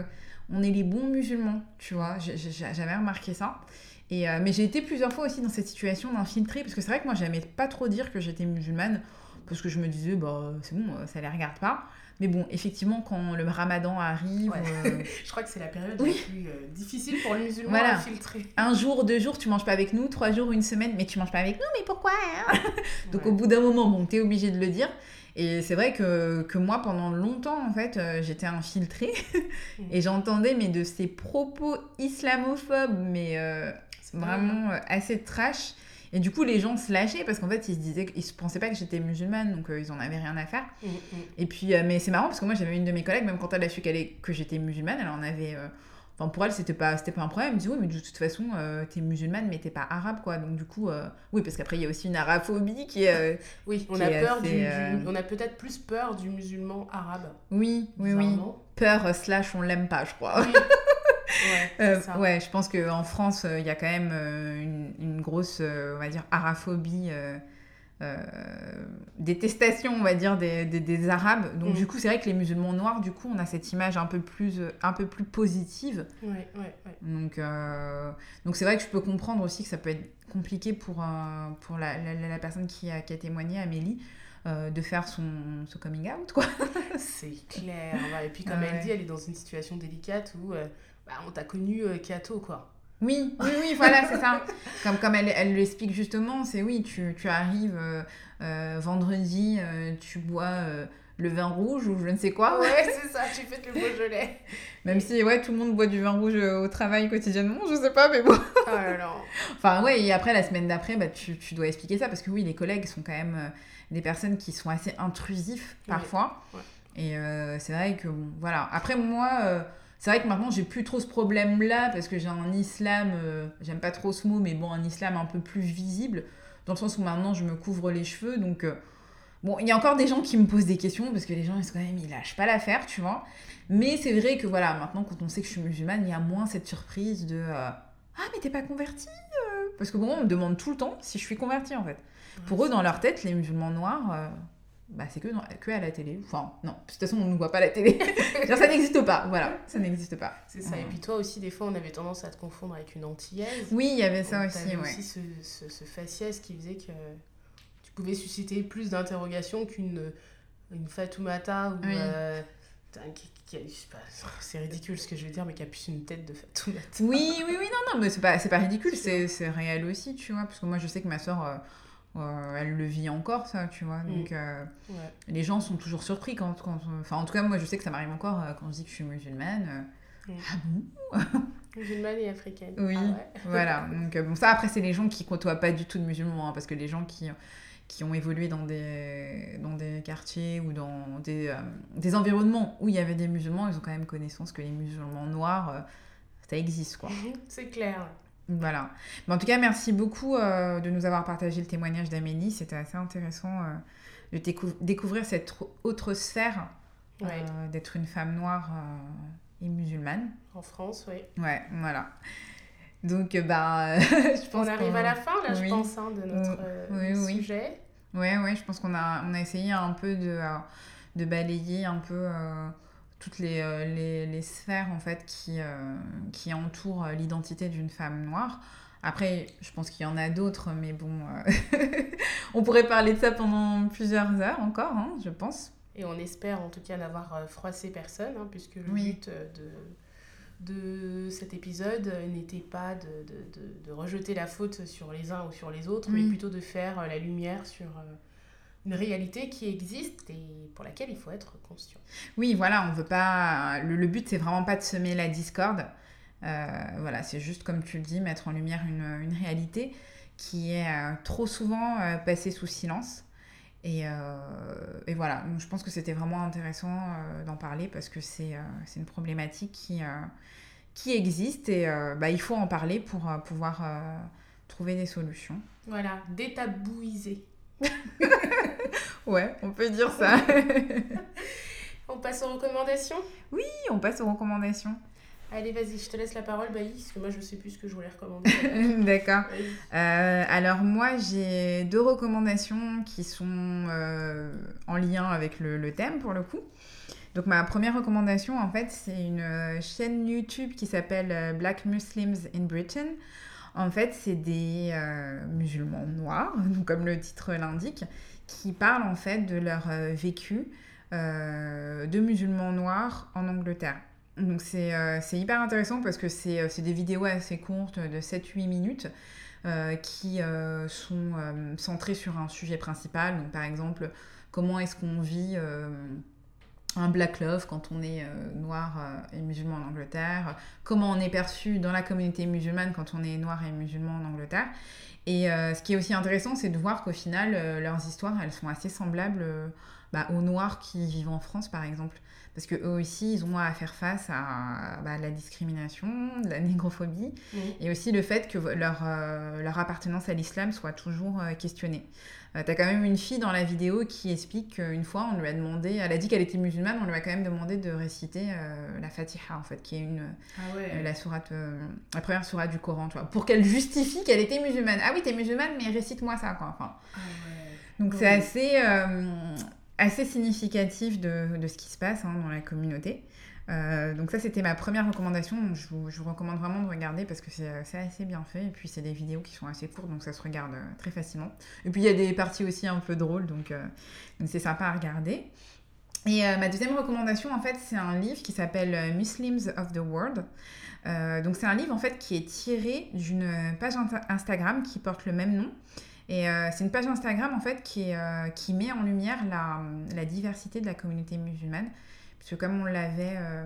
On est les bons musulmans, tu vois. J'avais remarqué ça. Et, euh, mais j'ai été plusieurs fois aussi dans cette situation d'infiltrer parce que c'est vrai que moi, j'aimais pas trop dire que j'étais musulmane parce que je me disais, bah, c'est bon, ça les regarde pas. Mais bon, effectivement, quand le ramadan arrive. Ouais. euh, je crois que c'est la période Oui. la plus euh, difficile pour le musulman Voilà. à filtrer. un jour, deux jours, tu manges pas avec nous, trois jours, une semaine, mais tu manges pas avec nous, mais pourquoi hein? Donc Ouais. au bout d'un moment, bon, t'es obligé de le dire. Et c'est vrai que, que moi, pendant longtemps, en fait, euh, j'étais infiltrée et j'entendais mais de ces propos islamophobes, mais euh, vraiment euh, assez trash. Et du coup, les gens se lâchaient parce qu'en fait, ils se disaient, ils se pensaient pas que j'étais musulmane, donc ils en avaient rien à faire. Mm, mm. Et puis, mais c'est marrant parce que moi j'avais une de mes collègues, même quand elle a su qu'elle est- que j'étais musulmane, elle en avait. Enfin, pour elle, c'était pas, c'était pas un problème. Elle me dit, oui, mais de toute façon, euh, t'es musulmane, mais t'es pas arabe, quoi. Donc, du coup, euh, oui, parce qu'après, il y a aussi une arabophobie qui est. euh, Oui, on qui a est peur assez, du, du- on a peut-être plus peur du musulman arabe. Oui, oui, oui. Peur, slash, on l'aime pas, je crois. Oui. Ouais, c'est ça. ouais, je pense qu'en France, il y a quand même une, une grosse, on va dire, araphobie détestation, on va dire, des, des, des Arabes. Donc, Mm. du coup, c'est vrai que les musulmans noirs, du coup, on a cette image un peu plus, un peu plus positive. Ouais, ouais, ouais. Donc, euh, donc c'est vrai que je peux comprendre aussi que ça peut être compliqué pour, euh, pour la, la, la personne qui a, qui a témoigné, Amélie, euh, de faire son, son coming out, quoi. C'est clair. Et puis, comme Ouais. elle dit, elle est dans une situation délicate où euh, bah, on t'a connu euh, Kato, quoi. Oui, oui, oui, voilà, c'est ça. Comme, comme elle, elle l'explique justement, c'est oui, tu, tu arrives euh, euh, vendredi, euh, tu bois le vin rouge ou je ne sais quoi. Ouais, c'est ça, tu fais le Beaujolais. Même si, ouais, tout le monde boit du vin rouge au travail quotidiennement, je sais pas, mais bon. Oh là là. Enfin, ouais, et après, la semaine d'après, bah, tu, tu dois expliquer ça parce que oui, les collègues sont quand même des personnes qui sont assez intrusifs parfois. Ouais. Et euh, c'est vrai que, bon, voilà. Après, moi, euh, c'est vrai que maintenant, j'ai plus trop ce problème-là parce que j'ai un islam, euh, j'aime pas trop ce mot, mais bon, un islam un peu plus visible, dans le sens où maintenant, je me couvre les cheveux. Donc, euh, bon, il y a encore des gens qui me posent des questions parce que les gens, ils sont quand même, ils lâchent pas l'affaire, tu vois. Mais c'est vrai que, voilà, maintenant, quand on sait que je suis musulmane, il y a moins cette surprise de euh, Ah, mais t'es pas convertie Parce que, bon, on me demande tout le temps si je suis convertie, en fait. Pour eux, dans leur tête, les musulmans noirs, bah, c'est que, dans- que à la télé. Enfin, non, de toute façon, on ne voit pas la télé. Ça n'existe pas, voilà, ça n'existe pas. C'est ça. Et puis toi aussi, des fois, on avait tendance à te confondre avec une antillaise. Oui, il y avait ça aussi, t'avais ouais. aussi ce, ce, ce faciès qui faisait que tu pouvais susciter plus d'interrogations qu'une une Fatoumata ou Oui. euh, c'est ridicule ce que je veux dire, mais qui a plus une tête de Fatoumata. Oui, oui, oui, non, non, mais c'est pas, pas ridicule, c'est, c'est réel aussi, tu vois. Parce que moi, je sais que ma soeur, elle le vit encore, ça, tu vois. Donc, Mm. euh, Ouais. les gens sont toujours surpris quand. quand enfin, en tout cas, moi, je sais que ça m'arrive encore euh, quand je dis que je suis musulmane. euh, Mm. Ah bon Musulmane et africaine. Oui, Ah ouais. voilà. Donc, euh, bon, ça, après, c'est les gens qui côtoient pas du tout de musulmans, hein, parce que les gens qui, qui ont évolué dans des, dans des quartiers ou dans des, euh, des environnements où il y avait des musulmans, ils ont quand même connaissance que les musulmans noirs, euh, ça existe, quoi. C'est clair. Voilà. Mais en tout cas, merci beaucoup euh, de nous avoir partagé le témoignage d'Amélie. C'était assez intéressant euh, de décou- découvrir cette autre sphère euh, Ouais. d'être une femme noire et musulmane. En France, oui. Ouais, voilà. Donc, bah, je pense On arrive à la fin, là, je Oui. pense, hein, de notre Oui, euh, oui, oui. sujet. Ouais, ouais, je pense qu'on a, on a essayé un peu de, de balayer un peu toutes les, euh, les, les sphères en fait qui, euh, qui entourent euh, l'identité d'une femme noire. Après, je pense qu'il y en a d'autres, mais bon, euh, on pourrait parler de ça pendant plusieurs heures encore, hein, je pense. Et on espère en tout cas n'avoir froissé personne, hein, puisque le Oui. but de, de cet épisode n'était pas de, de, de- rejeter la faute sur les uns ou sur les autres, mais plutôt de faire la lumière sur euh, une réalité qui existe et pour laquelle il faut être conscient. Oui, voilà, on veut pas. Le, le but, c'est vraiment pas de semer la discorde. Euh, voilà, c'est juste, comme tu le dis, mettre en lumière une, une réalité qui est euh, trop souvent euh, passée sous silence. Et, et voilà, donc je pense que c'était vraiment intéressant d'en parler parce que c'est une problématique qui, qui existe et bah, il faut en parler pour pouvoir trouver des solutions. Voilà, détabouiser. Ouais, on peut dire ça. On passe aux recommandations? Oui, on passe aux recommandations. Allez, vas-y, je te laisse la parole, Bailly, parce que moi je sais plus ce que je voulais recommander. D'accord. Euh, alors moi j'ai deux recommandations qui sont euh, en lien avec le, le thème pour le coup. Donc ma première recommandation en fait c'est une euh, chaîne YouTube qui s'appelle Black Muslims in Britain. En fait c'est des euh, musulmans noirs, donc comme le titre l'indique, qui parlent en fait de leur euh, vécu euh, de musulmans noirs en Angleterre. Donc c'est hyper intéressant parce que c'est des vidéos assez courtes de 7-8 minutes qui sont centrées sur un sujet principal. Donc par exemple, comment est-ce qu'on vit un black love quand on est euh, noir euh, et musulman en Angleterre, comment on est perçu dans la communauté musulmane quand on est noir et musulman en Angleterre. Et euh, ce qui est aussi intéressant, c'est de voir qu'au final, leurs histoires, elles sont assez semblables bah, aux noirs qui vivent en France, par exemple. Parce que eux aussi, ils ont à faire face à bah, la discrimination, la négrophobie, et aussi le fait que leur, leur appartenance à l'islam soit toujours questionnée. Euh, T'as quand même une fille dans la vidéo qui explique qu'une fois, on lui a demandé, elle a dit qu'elle était musulmane, on lui a quand même demandé de réciter euh, la Fatiha, en fait, qui est une, Ah ouais. euh, la, sourate, la première sourate du Coran, tu vois, pour qu'elle justifie qu'elle était musulmane. Ah oui, t'es musulmane, mais récite-moi ça, quoi. Enfin, Ah ouais. Donc c'est assez, assez significatif de, de, ce qui se passe hein, dans la communauté. Euh, donc ça, c'était ma première recommandation. Je, vous, recommande vraiment de regarder parce que c'est assez bien fait. Et puis c'est des vidéos qui sont assez courtes, donc ça se regarde euh, très facilement. Et puis il y a des parties aussi un peu drôles, donc euh, c'est sympa à regarder. Et euh, ma deuxième recommandation, en fait, c'est un livre qui s'appelle euh, Muslims of the World. Euh, donc c'est un livre en fait qui est tiré d'une page insta- Instagram qui porte le même nom. Et euh, c'est une page Instagram en fait qui, euh, qui met en lumière la diversité de la communauté musulmane. Parce que comme on l'avait euh,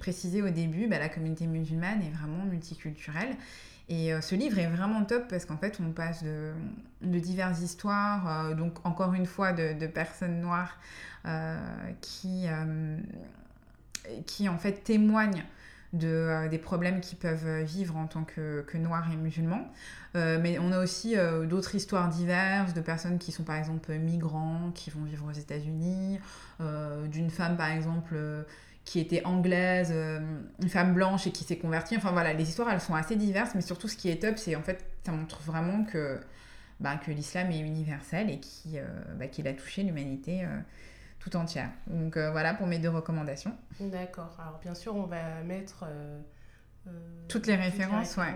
précisé au début, bah, la communauté musulmane est vraiment multiculturelle. Et euh, ce livre est vraiment top parce qu'en fait on passe de, diverses histoires, euh, donc encore une fois de, personnes noires qui, qui en fait témoignent de, des problèmes qu'ils peuvent vivre en tant que, noirs et musulmans. Mais on a aussi d'autres histoires diverses de personnes qui sont par exemple migrants, qui vont vivre aux États-Unis, d'une femme par exemple euh, qui était anglaise, euh, une femme blanche et qui s'est convertie. Enfin voilà, les histoires elles sont assez diverses, mais surtout ce qui est top, c'est en fait ça montre vraiment que, bah, que l'islam est universel et euh, bah, qu'il a touché l'humanité euh, tout entière. Donc euh, voilà pour mes deux recommandations. D'accord. Alors bien sûr, on va mettre euh, Toutes les références, ouais.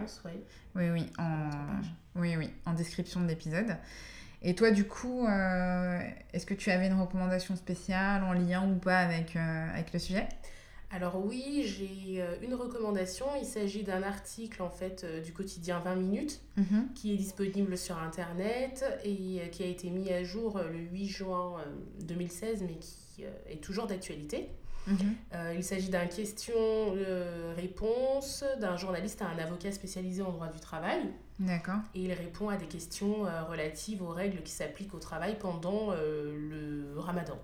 Oui, oui, en, oui, oui, en description de l'épisode. Et toi, du coup, euh, est-ce que tu avais une recommandation spéciale en lien ou pas avec, euh, avec le sujet? Alors oui, j'ai euh, une recommandation. Il s'agit d'un article en fait du quotidien 20 minutes Mhm. qui est disponible sur internet et qui a été mis à jour le 8 juin euh, 2016 mais qui est toujours d'actualité. Mhm. Euh, il s'agit d'un question-réponse d'un journaliste à un avocat spécialisé en droit du travail D'accord. et il répond à des questions euh, relatives aux règles qui s'appliquent au travail pendant euh, le ramadan,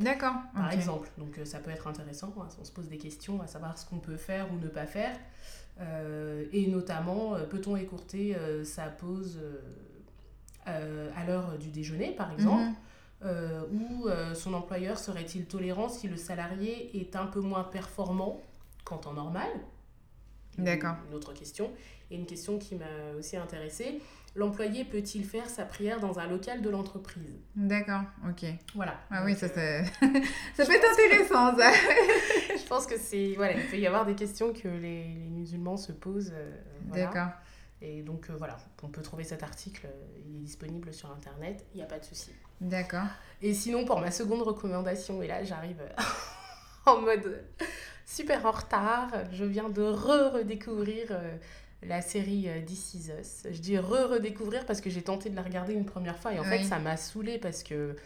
D'accord. par exemple. Donc euh, ça peut être intéressant, hein, on se pose des questions à savoir ce qu'on peut faire ou ne pas faire. Et notamment, peut-on écourter sa pause à l'heure du déjeuner, par exemple Mhm. euh, ou euh, son employeur serait-il tolérant si le salarié est un peu moins performant qu'en temps normal? D'accord. Une autre question. Et une question qui m'a aussi intéressée. L'employé peut-il faire sa prière dans un local de l'entreprise? D'accord, ok. Voilà. Ah oui, ça, euh, ça peut être intéressant, ça. je pense que c'est... Voilà, il peut y avoir des questions que les, les musulmans se posent. euh, voilà. D'accord. Et donc euh, voilà, on peut trouver cet article, euh, il est disponible sur Internet, il n'y a pas de souci. D'accord. Et sinon, pour ma seconde recommandation, et là j'arrive en mode super en retard, je viens de re-redécouvrir la série euh, This Is Us. Je dis re-redécouvrir parce que j'ai tenté de la regarder une première fois et en fait ça m'a saoulée parce que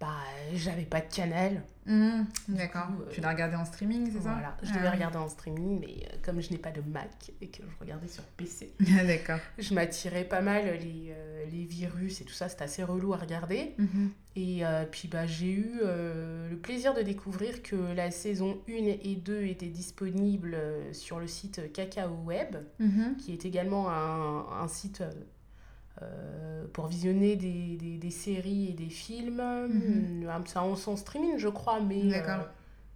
bah, j'avais pas de canal. Mhm. D'accord. euh, Tu l'as regardé en streaming, c'est ça Voilà, je Ah devais regarder en streaming, mais euh, comme je n'ai pas de Mac et que je regardais sur PC, D'accord. je m'attirais pas mal les, euh, les virus et tout ça, c'était assez relou à regarder. Mhm. Et puis bah, j'ai eu le plaisir de découvrir que la saison 1 et 2 étaient disponibles sur le site Cacao Web, Mhm. qui est également un, un site euh, euh, pour visionner des, des, des séries et des films. Mhm. Un- C'est en, c'est en streaming, je crois, mais, euh,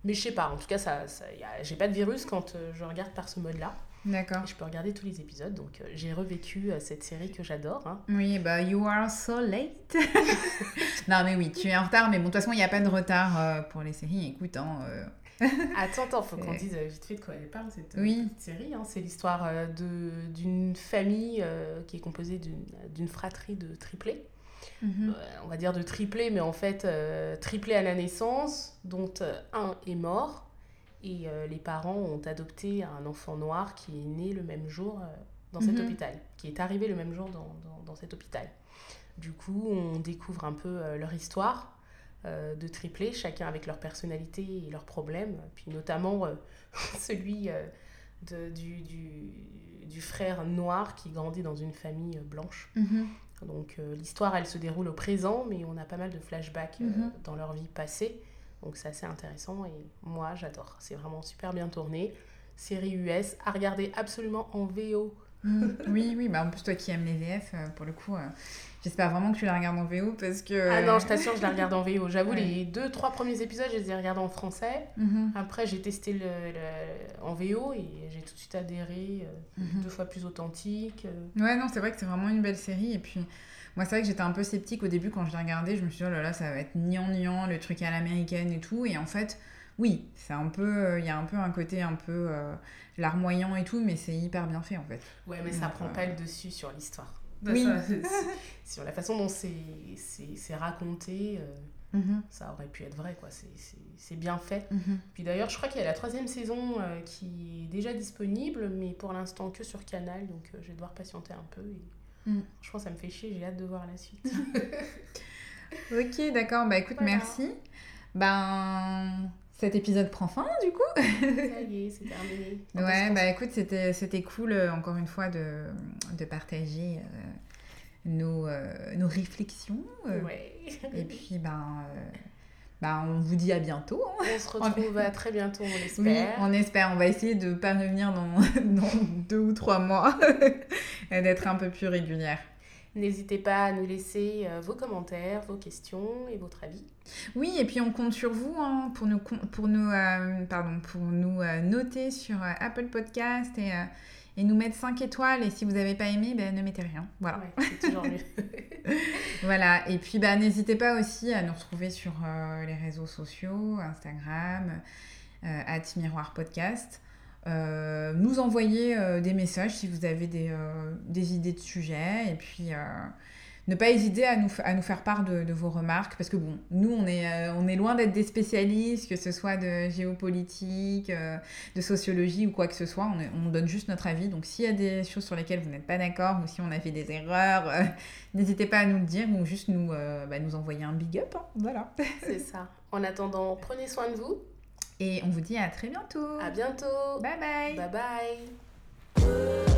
mais je sais pas. En tout cas, ça, ça, j'ai pas de virus quand euh, je regarde par ce mode-là. D'accord. Je peux regarder tous les épisodes, donc euh, j'ai revécu euh, cette série que j'adore. hein. Oui, bah, you are so late. non, mais oui, tu es en retard, mais bon, de toute façon, il n'y a pas de retard euh, pour les séries. Écoute, hein, euh, Attends, attends, faut qu'on dise euh, vite fait de quoi elle parle, cette euh, Oui. série. hein. C'est l'histoire euh, de- d'une famille qui est composée d'une fratrie de triplés. mhm. On va dire de triplés, mais en fait, triplés à la naissance, dont un est mort. Et les parents ont adopté un enfant noir qui est né le même jour dans cet Mhm. hôpital, qui est arrivé le même jour dans, dans- dans cet hôpital. Du coup, on découvre un peu leur histoire euh, de triplés, chacun avec leur personnalité et leurs problèmes, puis notamment euh, celui euh, de- du, du- du frère noir qui grandit dans une famille blanche. Mhm. Donc l'histoire, elle se déroule au présent, mais on a pas mal de flashbacks Mhm. dans leur vie passée. Donc c'est assez intéressant et moi j'adore. C'est vraiment super bien tourné. Série US, à regarder absolument en VO. Oui, oui, bah en plus toi qui aimes les VF, euh, pour le coup, euh, j'espère vraiment que tu la regardes en VO parce que... Ah non, je t'assure, je la regarde en VO. J'avoue, Ouais. les deux, trois premiers épisodes, je les ai regardés en français. Mhm. Après, j'ai testé le, le- en VO et j'ai tout de suite adhéré. euh, Mhm. Deux fois plus authentique. euh. Ouais, non, c'est vrai que c'est vraiment une belle série. Et puis, Moi, c'est vrai que j'étais un peu sceptique au début quand je l'ai regardé. Je me suis dit, oh là là, ça va être niant-niant, le truc à l'américaine et tout. Et en fait, oui, c'est un peu. Il y a un peu un côté un peu euh, larmoyant et tout, mais c'est hyper bien fait en fait. Ouais, mais ça Donc, prend euh, pas le dessus sur l'histoire. Oui. Ça, sur la façon dont c'est raconté, euh, Mhm, ça aurait pu être vrai, quoi. C'est- bien fait. mhm. Puis d'ailleurs, je crois qu'il y a la troisième saison euh, qui est déjà disponible, mais pour l'instant que sur Canal, donc euh, je vais devoir patienter un peu. Et... Mm. Je pense que ça me fait chier, j'ai hâte de voir la suite. Ok, d'accord. Bah écoute, Voilà. merci. Ben. Cet épisode prend fin du coup. ça y est, c'est terminé. Ouais, bah écoute, c'était, c'était cool euh, encore une fois de, de partager euh, nos, euh, nos réflexions. euh, Ouais. Et puis, ben, ben, on vous dit à bientôt. hein. On se retrouve à très bientôt, on Oui, l'espère. on espère. On va essayer de pas revenir dans, dans deux ou trois mois et d'être un peu plus régulière. N'hésitez pas à nous laisser euh, vos commentaires, vos questions et votre avis. Oui, et puis on compte sur vous hein, pour nous, con- pour nous, euh, pardon, pour nous euh, noter sur euh, Apple Podcast et, et nous mettre 5 étoiles. Et si vous n'avez pas aimé, ben, ne mettez rien. Voilà. Ouais, c'est toujours mieux. Voilà, et puis bah, n'hésitez pas aussi à nous retrouver sur les réseaux sociaux, Instagram, at Miroir Podcast. Euh, nous envoyer euh, des messages si vous avez des, euh, des idées de sujets et puis ne pas hésiter à nous, à nous faire part de, de vos remarques parce que bon, nous on est, on est loin d'être des spécialistes, que ce soit de géopolitique, de sociologie ou quoi que ce soit, on, on donne juste notre avis. Donc s'il y a des choses sur lesquelles vous n'êtes pas d'accord ou si on a fait des erreurs, N'hésitez pas à nous le dire ou juste nous, bah, nous envoyer un big up. hein. Voilà. c'est ça. En attendant, prenez soin de vous. Et on vous dit à très bientôt. À bientôt. Bye bye. Bye bye.